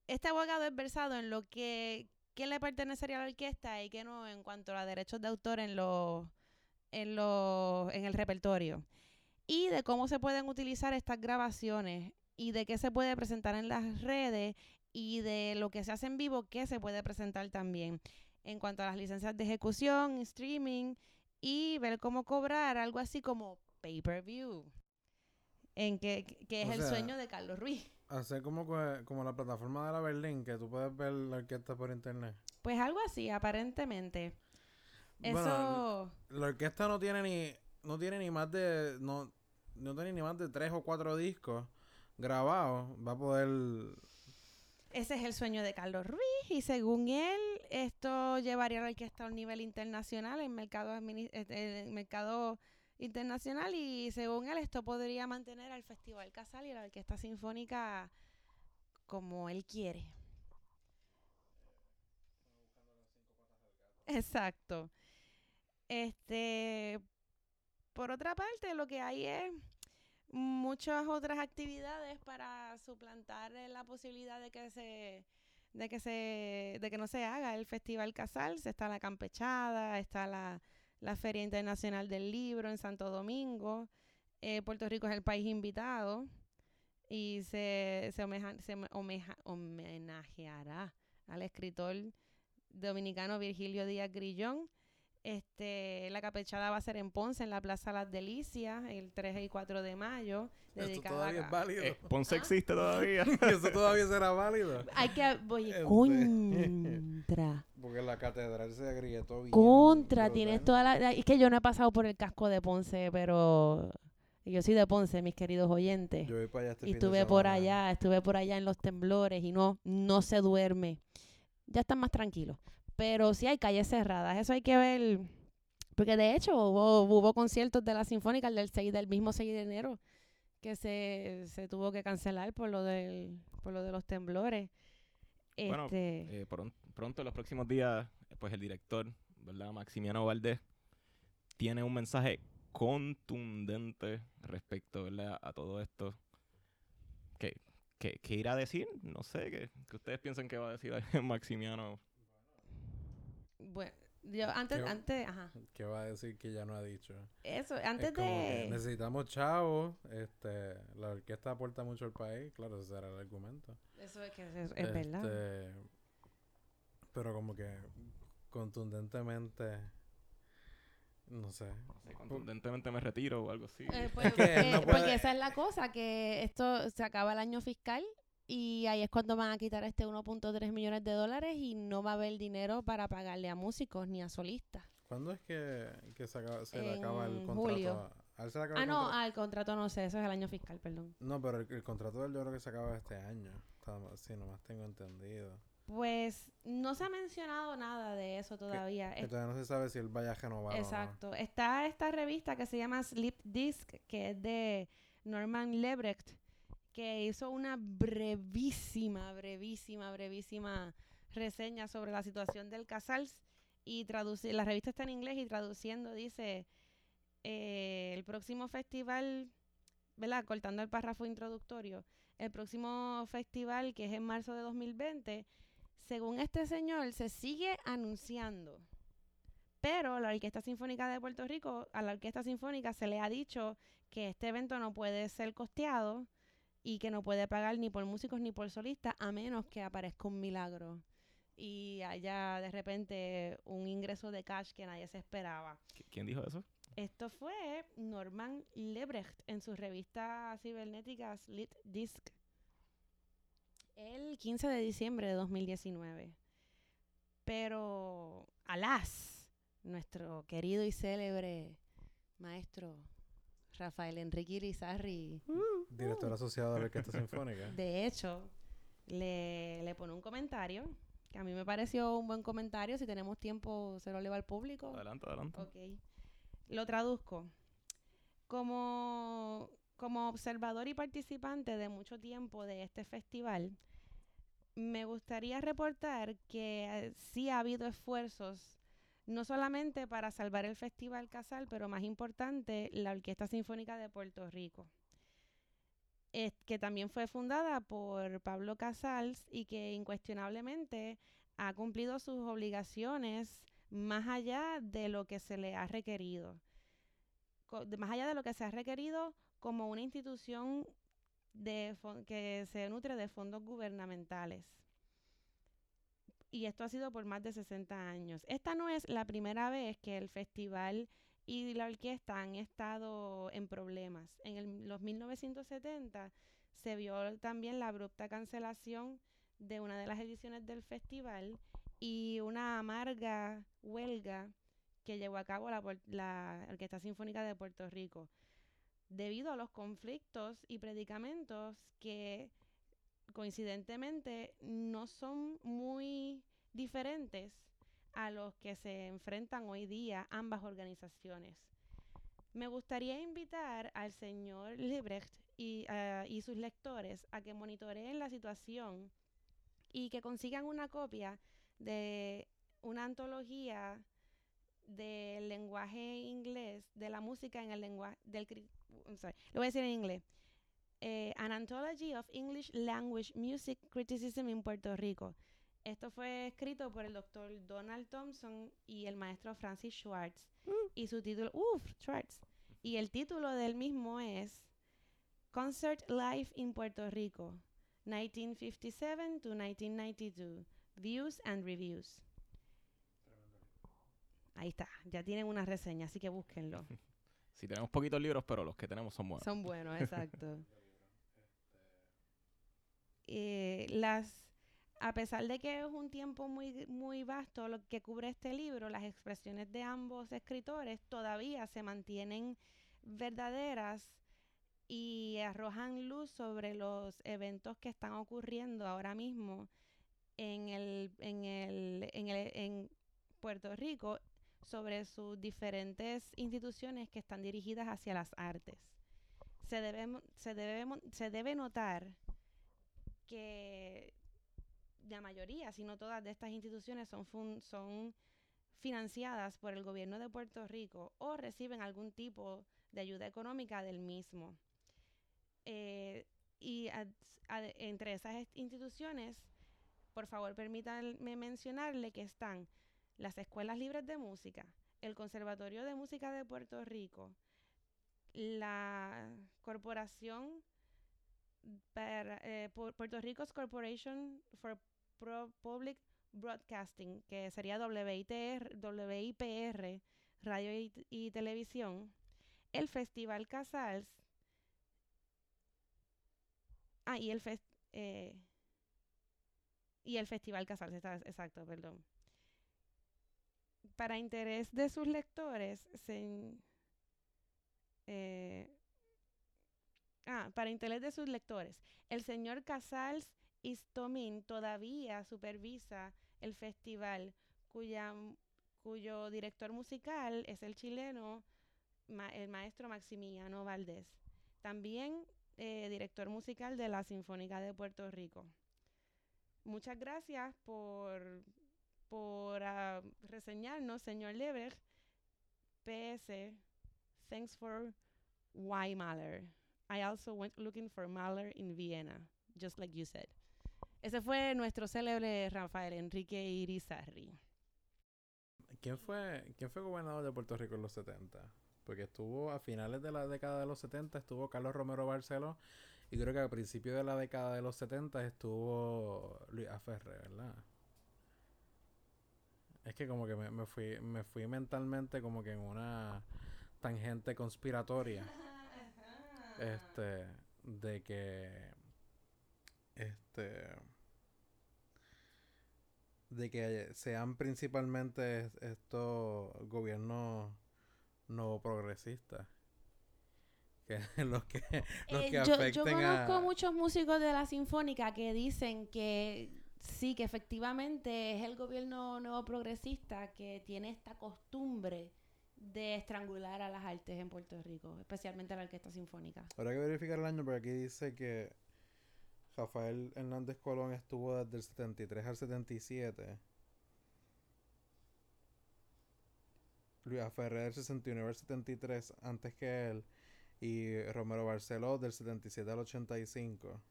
este abogado es versado en lo que, qué le pertenecería a la orquesta y qué no en cuanto a derechos de autor en los, en los, en el repertorio. Y de cómo se pueden utilizar estas grabaciones y de qué se puede presentar en las redes y de lo que se hace en vivo, qué se puede presentar también. En cuanto a las licencias de ejecución, streaming y ver cómo cobrar algo así como pay-per-view. En que, que es O el sea, sueño de Carlos Ruiz. Hacer como, como la plataforma de la Berlín, que tú puedes ver la orquesta por internet. Pues algo así, aparentemente. Eso. Bueno, La orquesta no tiene ni no tiene ni más de no, no tiene ni más de tres o cuatro discos grabados. Va a poder Ese es el sueño de Carlos Ruiz y según él, esto llevaría a la orquesta a un nivel internacional en mercado, admini- eh, en mercado internacional y según él esto podría mantener al Festival Casal y a la Orquesta Sinfónica como él quiere. Exacto. Este, por otra parte, lo que hay es muchas otras actividades para suplantar la posibilidad de que se de que se de que no se haga el festival Casals está la campechada está la, la feria internacional del libro en Santo Domingo. Eh, Puerto Rico es el país invitado y se se, homeja- homenajeará al escritor dominicano Virgilio Díaz Grillón este, la capechada va a ser en Ponce, en la Plaza Las Delicias, el 3 y 4 de mayo. Esto dedicada todavía a- es válido. Eh, Ponce ¿Ah? existe todavía. [LAUGHS] Eso todavía será válido. Hay que, oye, Este. contra, [LAUGHS] Porque la catedral se agrietó bien. contra, brutal. tienes toda la... Es que yo no he pasado por el casco de Ponce, pero yo soy de Ponce, mis queridos oyentes. Yo voy para allá este y fin de estuve por allá, estuve por allá en los temblores y no, no se duerme. Ya están más tranquilos. Pero sí hay calles cerradas, eso hay que ver. Porque de hecho hubo, hubo conciertos de la Sinfónica el del 6, del mismo 6 de enero que se, se tuvo que cancelar por lo del por lo de los temblores. Bueno, Este, Eh, pron- pronto, en los próximos días, pues el director, ¿verdad? Maximiano Valdés, tiene un mensaje contundente respecto, ¿verdad? A todo esto. ¿Qué, qué, qué irá a decir? No sé, ¿qué, qué ustedes piensan que va a decir [LAUGHS] Maximiano? Bueno, yo antes, Yo- antes, ajá, ¿Qué va a decir que ya no ha dicho? eso, Es antes de... necesitamos chavos. Este, la orquesta aporta mucho al país. Claro, ese era el argumento. Eso es que es, es verdad. Este, Pero como que contundentemente. No sé. No sé, contundentemente me retiro o algo así. Eh, [LAUGHS] pues, eh, no porque esa es la cosa, que esto se acaba el año fiscal y ahí es cuando van a quitar este 1.3 millones de dólares y no va a haber dinero para pagarle a músicos ni a solistas. ¿Cuándo es que, que se, acaba, se le acaba el contrato? julio. ¿A él se le acaba Ah, el no, contrato? al contrato no sé, eso es el año fiscal, perdón. No, pero el, el contrato del yo creo que se acaba este año. Sí, nomás tengo entendido. Pues no se ha mencionado nada de eso todavía. Que todavía no se sabe si él vaya a renovar Exacto. Está esta revista que se llama Sleep Disc, que es de Norman Lebrecht, que hizo una brevísima, brevísima, brevísima reseña sobre la situación del Casals y traduci la revista está en inglés y traduciendo dice eh, el próximo festival, ¿verdad? Cortando el párrafo introductorio, el próximo festival que es en marzo de 2020, según este señor, se sigue anunciando. Pero la Orquesta Sinfónica de Puerto Rico, a la Orquesta Sinfónica se le ha dicho que este evento no puede ser costeado y que no puede pagar ni por músicos ni por solistas a menos que aparezca un milagro y haya de repente un ingreso de cash que nadie se esperaba. ¿Qui- ¿Quién dijo eso? Esto fue Norman Lebrecht en su revista cibernética Slit Disc. El 15 de diciembre de 2019. Pero, alas, nuestro querido y célebre maestro Rafael Enrique Irizarry, Director asociado de la Orquesta Sinfónica. de hecho, le, le pone un comentario que a mí me pareció un buen comentario. Si tenemos tiempo, se lo leo al público. Adelante, adelante. Ok. Lo traduzco. Como, como observador y participante de mucho tiempo de este festival, me gustaría reportar que eh, sí ha habido esfuerzos, no solamente para salvar el Festival Casal, pero más importante, la Orquesta Sinfónica de Puerto Rico, que también fue fundada por Pablo Casals y que incuestionablemente ha cumplido sus obligaciones más allá de lo que se le ha requerido. Más allá de lo que se ha requerido como una institución que se nutre de fondos gubernamentales. Y esto ha sido por más de 60 años. Esta no es la primera vez que el festival y la orquesta han estado en problemas. En los 1970 se vio también la abrupta cancelación de una de las ediciones del festival y una amarga huelga que llevó a cabo la Orquesta Sinfónica de Puerto Rico debido a los conflictos y predicamentos que coincidentemente no son muy diferentes a los que se enfrentan hoy día ambas organizaciones. Me gustaría invitar al señor Librecht y, ah, y sus lectores a que monitoreen la situación y que consigan una copia de una antología del lenguaje inglés, de la música en el lenguaje, del, sorry, lo voy a decir en inglés. Eh, An Anthology of English Language Music Criticism in Puerto Rico. Esto fue escrito por el doctor Donald Thompson y el maestro Francis Schwartz. Y su título, uff, Schwartz. Y el título del mismo es Concert Live in Puerto Rico, 1957 to 1992, Views and Reviews. Ahí está, ya tienen una reseña, así que búsquenlo. [LAUGHS] Si tenemos poquitos libros, pero los que tenemos son buenos. Son buenos, exacto. [LAUGHS] Eh, las, a pesar de que es un tiempo muy, muy vasto lo que cubre este libro, las expresiones de ambos escritores todavía se mantienen verdaderas y arrojan luz sobre los eventos que están ocurriendo ahora mismo en el, en el, en el, en Puerto Rico sobre sus diferentes instituciones que están dirigidas hacia las artes. Se debe, se debe, se debe notar que la mayoría, si no todas de estas instituciones son, son financiadas por el gobierno de Puerto Rico o reciben algún tipo de ayuda económica del mismo. Eh, y entre esas instituciones, por favor permítanme mencionarle que están las escuelas libres de música, el Conservatorio de Música de Puerto Rico, la Corporación para, eh, Pu- Puerto Rico's Corporation for Pro- Public Broadcasting, que sería WIPR, Radio y, Televisión, el Festival Casals, ah, y el, fes- eh, y el Festival Casals, está- exacto, perdón. Para interés de sus lectores, se, eh, ah, para interés de sus lectores, el señor Casals Istomín todavía supervisa el festival, cuyo director musical es el chileno, el maestro Maximiliano Valdés. También eh, director musical de la Sinfónica de Puerto Rico. Muchas gracias por, por ah, reseñarnos, señor Lebrecht. PS, thanks for why Mahler. I also went looking for Mahler in Vienna, just like you said. Ese fue nuestro célebre Rafael Enrique Irizarry. ¿Quién fue, ¿Quién fue gobernador de Puerto Rico en los 70? Porque estuvo a finales de la década de los 70 estuvo Carlos Romero Barceló y creo que a principios de la década de los 70 estuvo Luis Aferre, ¿verdad? Es que como que me, me fui me fui mentalmente como que en una tangente conspiratoria [LAUGHS] este de que este de que sean principalmente est- estos gobiernos no progresistas [LAUGHS] que los que [LAUGHS] los Eh, que yo, yo afecten conozco a muchos músicos de la Sinfónica que dicen que sí, que efectivamente es el gobierno nuevo progresista que tiene esta costumbre de estrangular a las artes en Puerto Rico, especialmente la Orquesta Sinfónica. Habrá que verificar el año, pero aquí dice que Rafael Hernández Colón estuvo desde el 73 al 77. Luis Ferrer del 61 al 73 antes que él. Y Romero Barceló del 77 al 85.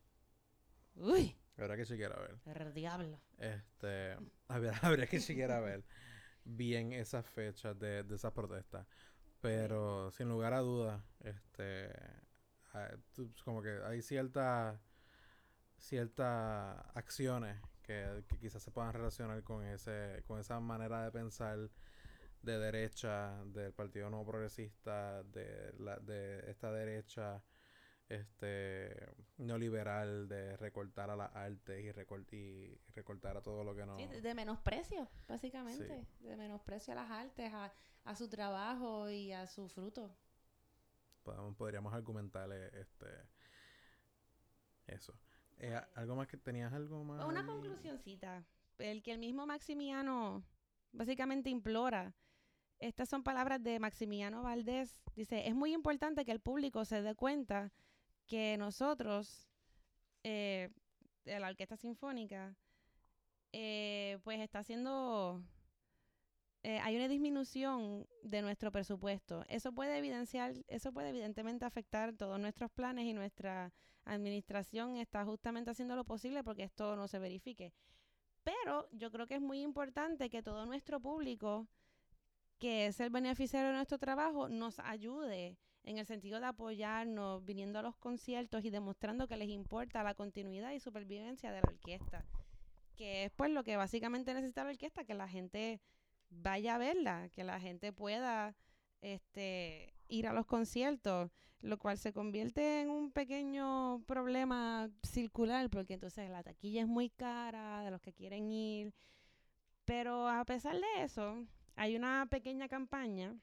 Uy, Habrá que chequear a ver. el diablo. Este, [LAUGHS] habría, habría que chequear a ver bien esas fechas de, de esas protestas. Pero sin lugar a dudas, este, como que hay ciertas ciertas acciones que, que quizás se puedan relacionar con ese con esa manera de pensar de derecha del Partido Nuevo Progresista de la de esta derecha este neoliberal de recortar a las artes y, recort- y recortar a todo lo que no Sí, de, menosprecio, básicamente. De menosprecio a las artes, a, a su trabajo y a su fruto. podemos- podríamos argumentarle este eso Eh, algo más que tenías algo más Una ahí? conclusioncita. El que el mismo Maximiano básicamente implora. Estas son palabras de Maximiano Valdés. Dice, es muy importante que el público se dé cuenta que nosotros, eh, la Orquesta Sinfónica, eh, pues está haciendo... eh, hay una disminución de nuestro presupuesto. Eso puede evidenciar, eso puede evidentemente afectar todos nuestros planes y nuestra administración está justamente haciendo lo posible porque esto no se verifique. Pero yo creo que es muy importante que todo nuestro público, que es el beneficiario de nuestro trabajo, nos ayude en el sentido de apoyarnos, viniendo a los conciertos y demostrando que les importa la continuidad y supervivencia de la orquesta. Que es pues lo que básicamente necesita la orquesta, que la gente vaya a verla, que la gente pueda este, ir a los conciertos, lo cual se convierte en un pequeño problema circular, porque entonces la taquilla es muy cara de los que quieren ir. Pero a pesar de eso, hay una pequeña campaña.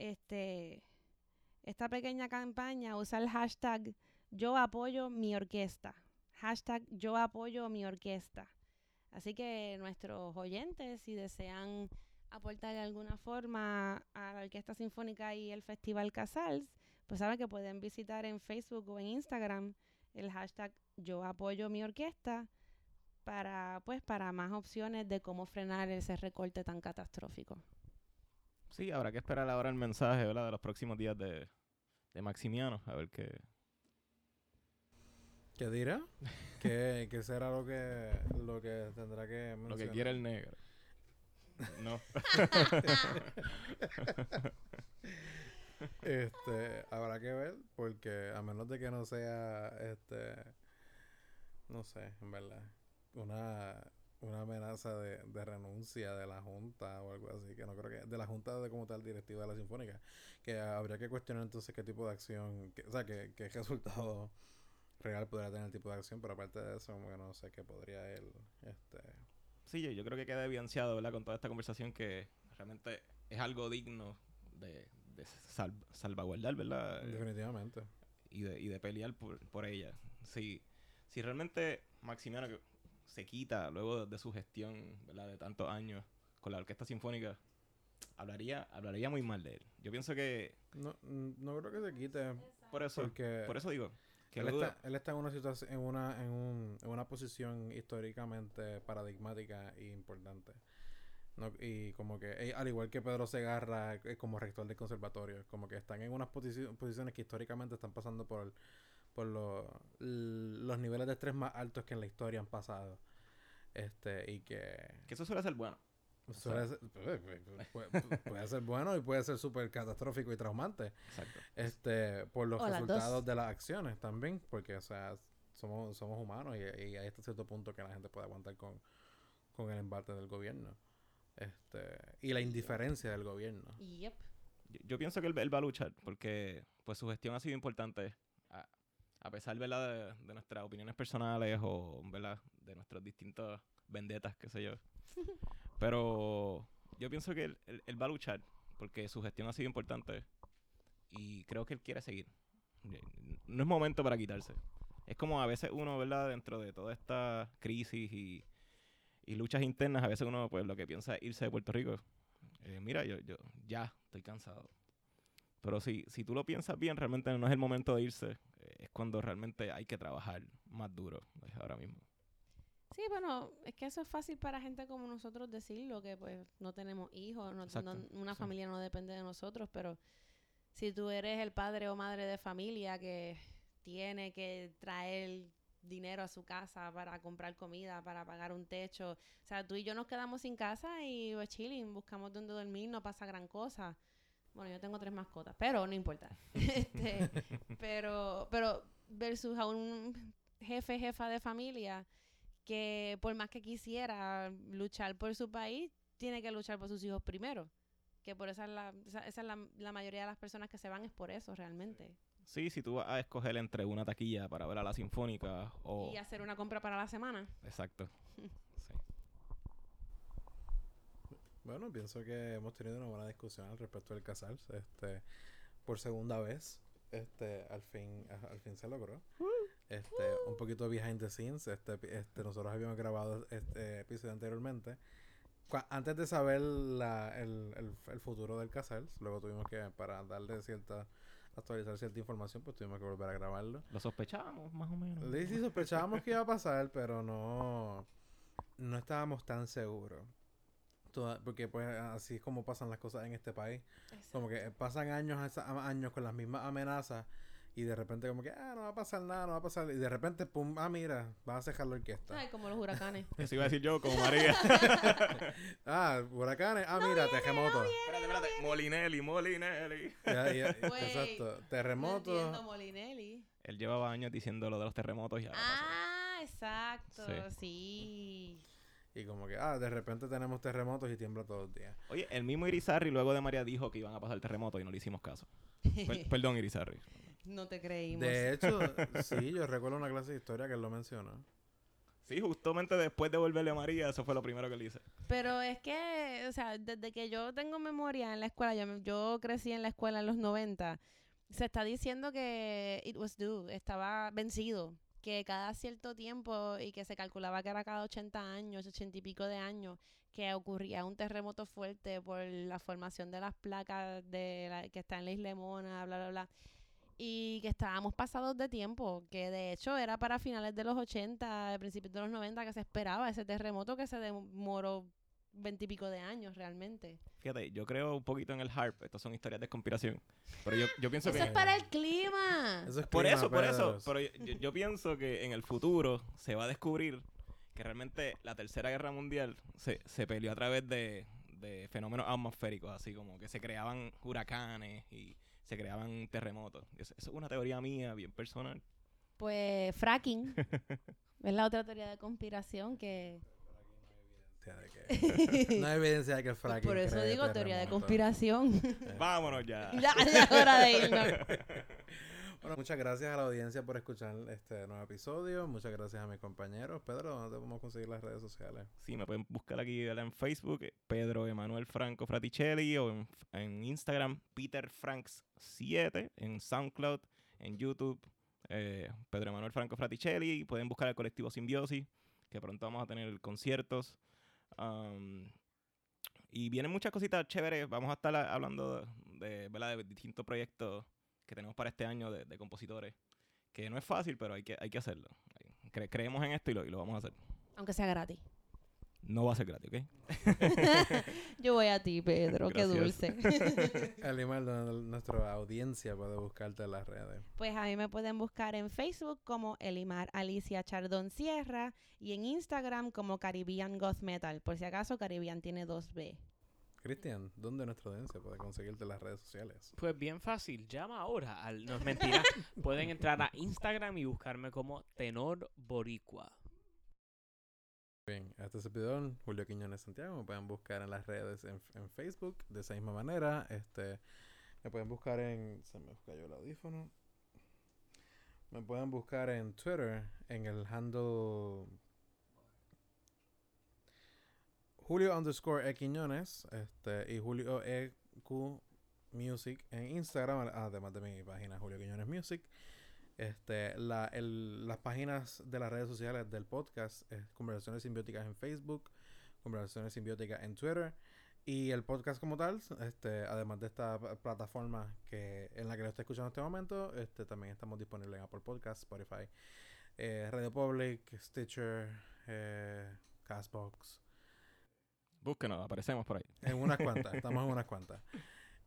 Este, esta pequeña campaña usa el hashtag yo apoyo mi orquesta. Hashtag yo apoyo mi orquesta. Así que nuestros oyentes, si desean aportar de alguna forma a la Orquesta Sinfónica y el Festival Casals, pues saben que pueden visitar en Facebook o en Instagram el hashtag yo apoyo mi orquesta para pues para más opciones de cómo frenar ese recorte tan catastrófico. Sí, habrá que esperar ahora el mensaje, ¿verdad? De los próximos días de, de Maximiano, a ver qué... ¿Qué dirá? [LAUGHS] ¿Qué, qué será lo que lo que tendrá que Lo que quiere el negro. No. [LAUGHS] Este, habrá que ver, porque a menos de que no sea, este, no sé, en verdad, una, una amenaza de, de renuncia de la Junta o algo así, que no creo que, de la Junta de como tal directiva de la Sinfónica, que habría que cuestionar entonces qué tipo de acción, que- o sea, qué, qué [LAUGHS] resultado real podría tener el tipo de acción, pero aparte de eso, no sé qué podría él, este, Sí, yo, yo creo que queda evidenciado, ¿verdad? Con toda esta conversación que realmente es algo digno de, de sal- salvaguardar, ¿verdad? Definitivamente. y de, y de pelear por, por ella. Si, si realmente Maximiano que se quita luego de, su gestión, ¿verdad? De tantos años con la Orquesta Sinfónica, hablaría, hablaría muy mal de él. Yo pienso que No, no creo que se quite, por eso, porque... por eso digo, que él, está, él está en una situación, en una, en, un, en una posición históricamente paradigmática e importante. No, y como que, eh, al igual que Pedro Segarra eh, como rector del conservatorio, como que están en unas posici- posiciones que históricamente están pasando por, por lo- los niveles de estrés más altos que en la historia han pasado. Este, y que que eso suele ser bueno. suele ser- puede, puede- puede ser bueno y puede ser súper catastrófico y traumante Exacto. este por los O resultados dos. de las acciones también porque o sea somos somos humanos y, y hay hasta cierto punto que la gente puede aguantar con, con el embate del gobierno este y la indiferencia del gobierno Yep. Yo, yo pienso que él, él va a luchar porque pues su gestión ha sido importante. A pesar ¿verdad? De, de nuestras opiniones personales o ¿verdad? de nuestras distintas vendetas, qué sé yo. [LAUGHS] Pero yo pienso que él, él- él va a luchar porque su gestión ha sido importante y creo que él quiere seguir. No es momento para quitarse. Es como a veces uno, ¿verdad? Dentro de toda esta crisis y, y luchas internas, a veces uno pues lo que piensa es irse de Puerto Rico. Eh, mira, yo, yo ya estoy cansado. Pero si, si tú lo piensas bien, realmente no es el momento de irse. Es cuando realmente hay que trabajar más duro es ahora mismo. Sí, bueno, es que eso es fácil para gente como nosotros decirlo, que pues no tenemos hijos, no, Exacto, no- una sí. familia no depende de nosotros, pero si tú eres el padre o madre de familia que tiene que traer dinero a su casa para comprar comida, para pagar un techo, o sea, tú y yo nos quedamos sin casa y pues chilling, buscamos dónde dormir, no pasa gran cosa. Bueno, yo tengo tres mascotas, pero no importa. [LAUGHS] este, pero, pero versus a un jefe, jefa de familia que por más que quisiera luchar por su país, tiene que luchar por sus hijos primero. Que por esa es la, esa, esa es la, la mayoría de las personas que se van es por eso realmente. Sí, si tú vas a escoger entre una taquilla para ver a la sinfónica o... Y hacer una compra para la semana. Exacto. [LAUGHS] Bueno, pienso que hemos tenido una buena discusión al respecto del casarse. Este, por segunda vez, este, al fin, al fin se logró. Este, un poquito behind the scenes. Este, este, nosotros habíamos grabado este episodio anteriormente. Cua- Antes de saber la, el, el, el futuro del casal, luego tuvimos que, para darle cierta, actualizar cierta información, pues tuvimos que volver a grabarlo. Lo sospechábamos, más o menos. Sí, sí, sospechábamos que iba a pasar, pero no, no estábamos tan seguros. Toda- porque pues así es como pasan las cosas en este país. Como que pasan años años con las mismas amenazas y de repente como que, ah, no va a pasar nada, no va a pasar. Y de repente, pum, ah, mira, vas a cejar la orquesta. Ay, como los huracanes. [LAUGHS] Eso iba a decir yo, como María. [LAUGHS] Ah, huracanes, ah, mira, terremoto. espérate, espérate. Molinelli, Molinelli. Ya, ya, Güey, [LAUGHS] exacto, No entiendo, terremoto. Molinelli. Él llevaba años diciendo lo de los terremotos y ahora pasó. Ah, exacto, Sí. sí. Y como que, ah, de repente tenemos terremotos y tiembla todos los días. Oye, el mismo Irizarry luego de María dijo que iban a pasar terremotos y no le hicimos caso. [LAUGHS] Per- perdón, Irizarry. no te creímos. De [LAUGHS] hecho, sí, yo recuerdo una clase de historia que él lo mencionó. Sí, justamente después de volverle a María, eso fue lo primero que le hice. Pero es que, o sea, desde que yo tengo memoria en la escuela, yo, me- yo crecí en la escuela en los 90, se está diciendo que it was due, estaba vencido, que cada cierto tiempo y que se calculaba que era cada 80 años, 80 y pico de años, que ocurría un terremoto fuerte por la formación de las placas de la- que está en la isla Mona, bla, bla, bla. Y que estábamos pasados de tiempo, que de hecho era para finales de los 80, principios de los 90 que se esperaba ese terremoto que se demoró veintipico de años realmente. Fíjate, yo creo un poquito en el HARP. Estas son historias de conspiración. Pero yo, yo pienso Eso que... es para el clima. Eso es Por clima, eso, por eso. Pero yo, yo- yo pienso que en el futuro se va a descubrir que realmente la Tercera Guerra Mundial se, se peleó a través de, de fenómenos atmosféricos, así como que se creaban huracanes y se creaban terremotos. Eso, eso es una teoría mía, bien personal. Pues fracking. es la otra teoría de conspiración que... de que- no hay evidencia de que el fracking Por eso digo teoría de conspiración. [LAUGHS] [LAUGHS] Vámonos ya. [LAUGHS] ya, ya es hora de irnos. Bueno, muchas gracias a la audiencia por escuchar este nuevo episodio. Muchas gracias a mis compañeros. Pedro, ¿dónde podemos conseguir las redes sociales? Sí, me pueden buscar aquí en Facebook, eh, Pedro Emanuel Franco Fraticelli, o en, en Instagram, Peter Franks 7, en SoundCloud, en YouTube, eh, Pedro Emanuel Franco Fraticelli. Pueden buscar el colectivo Simbiosis, que pronto vamos a tener conciertos. Am, y vienen muchas cositas chéveres. Vamos a estar hablando de, de, de distintos proyectos que tenemos para este año de, de compositores. Que no es fácil, pero hay que, hay que hacerlo. Cre- creemos en esto y lo, y lo vamos a hacer. Aunque sea gratis. No va a ser gratis, ¿ok? [LAUGHS] Yo voy a ti, Pedro. Qué dulce. [LAUGHS] [LAUGHS] Elimar, donde nuestra audiencia puede buscarte en las redes. Pues a mí me pueden buscar en Facebook como Elimar Alicia Chardón Sierra y en Instagram como Caribbean Goth Metal. Por si acaso, Caribbean tiene dos B. Cristian, ¿dónde nuestra audiencia puede conseguirte en las redes sociales? Pues bien fácil, llama ahora. Al, no es mentira. Pueden entrar a Instagram y buscarme como Tenor Boricua. Bien, este es servidor, Julio Quiñones Santiago. Me pueden buscar en las redes en, en Facebook de esa misma manera. Este, me pueden buscar en. Se me cayó el audífono. Me pueden buscar en Twitter en el handle Julio underscore E Quiñones este, y Julio EQ Music en Instagram, además de mi página Julio Quiñones Music. Este, la, el, las páginas de las redes sociales del podcast es Conversaciones Simbióticas en Facebook, Conversaciones Simbióticas en Twitter y el podcast como tal, este, además de esta plataforma que en la que lo estoy escuchando en este momento, este, también estamos disponibles en Apple Podcasts, Spotify, eh, Radio Public, Stitcher, eh, Castbox. Búsquenos, aparecemos por ahí. En unas cuantas, [LAUGHS] estamos en unas cuantas.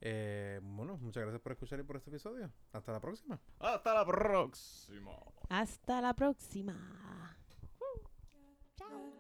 Eh, bueno, muchas gracias por escuchar y por este episodio. Hasta la próxima. Hasta la próxima. Hasta la próxima. Chao.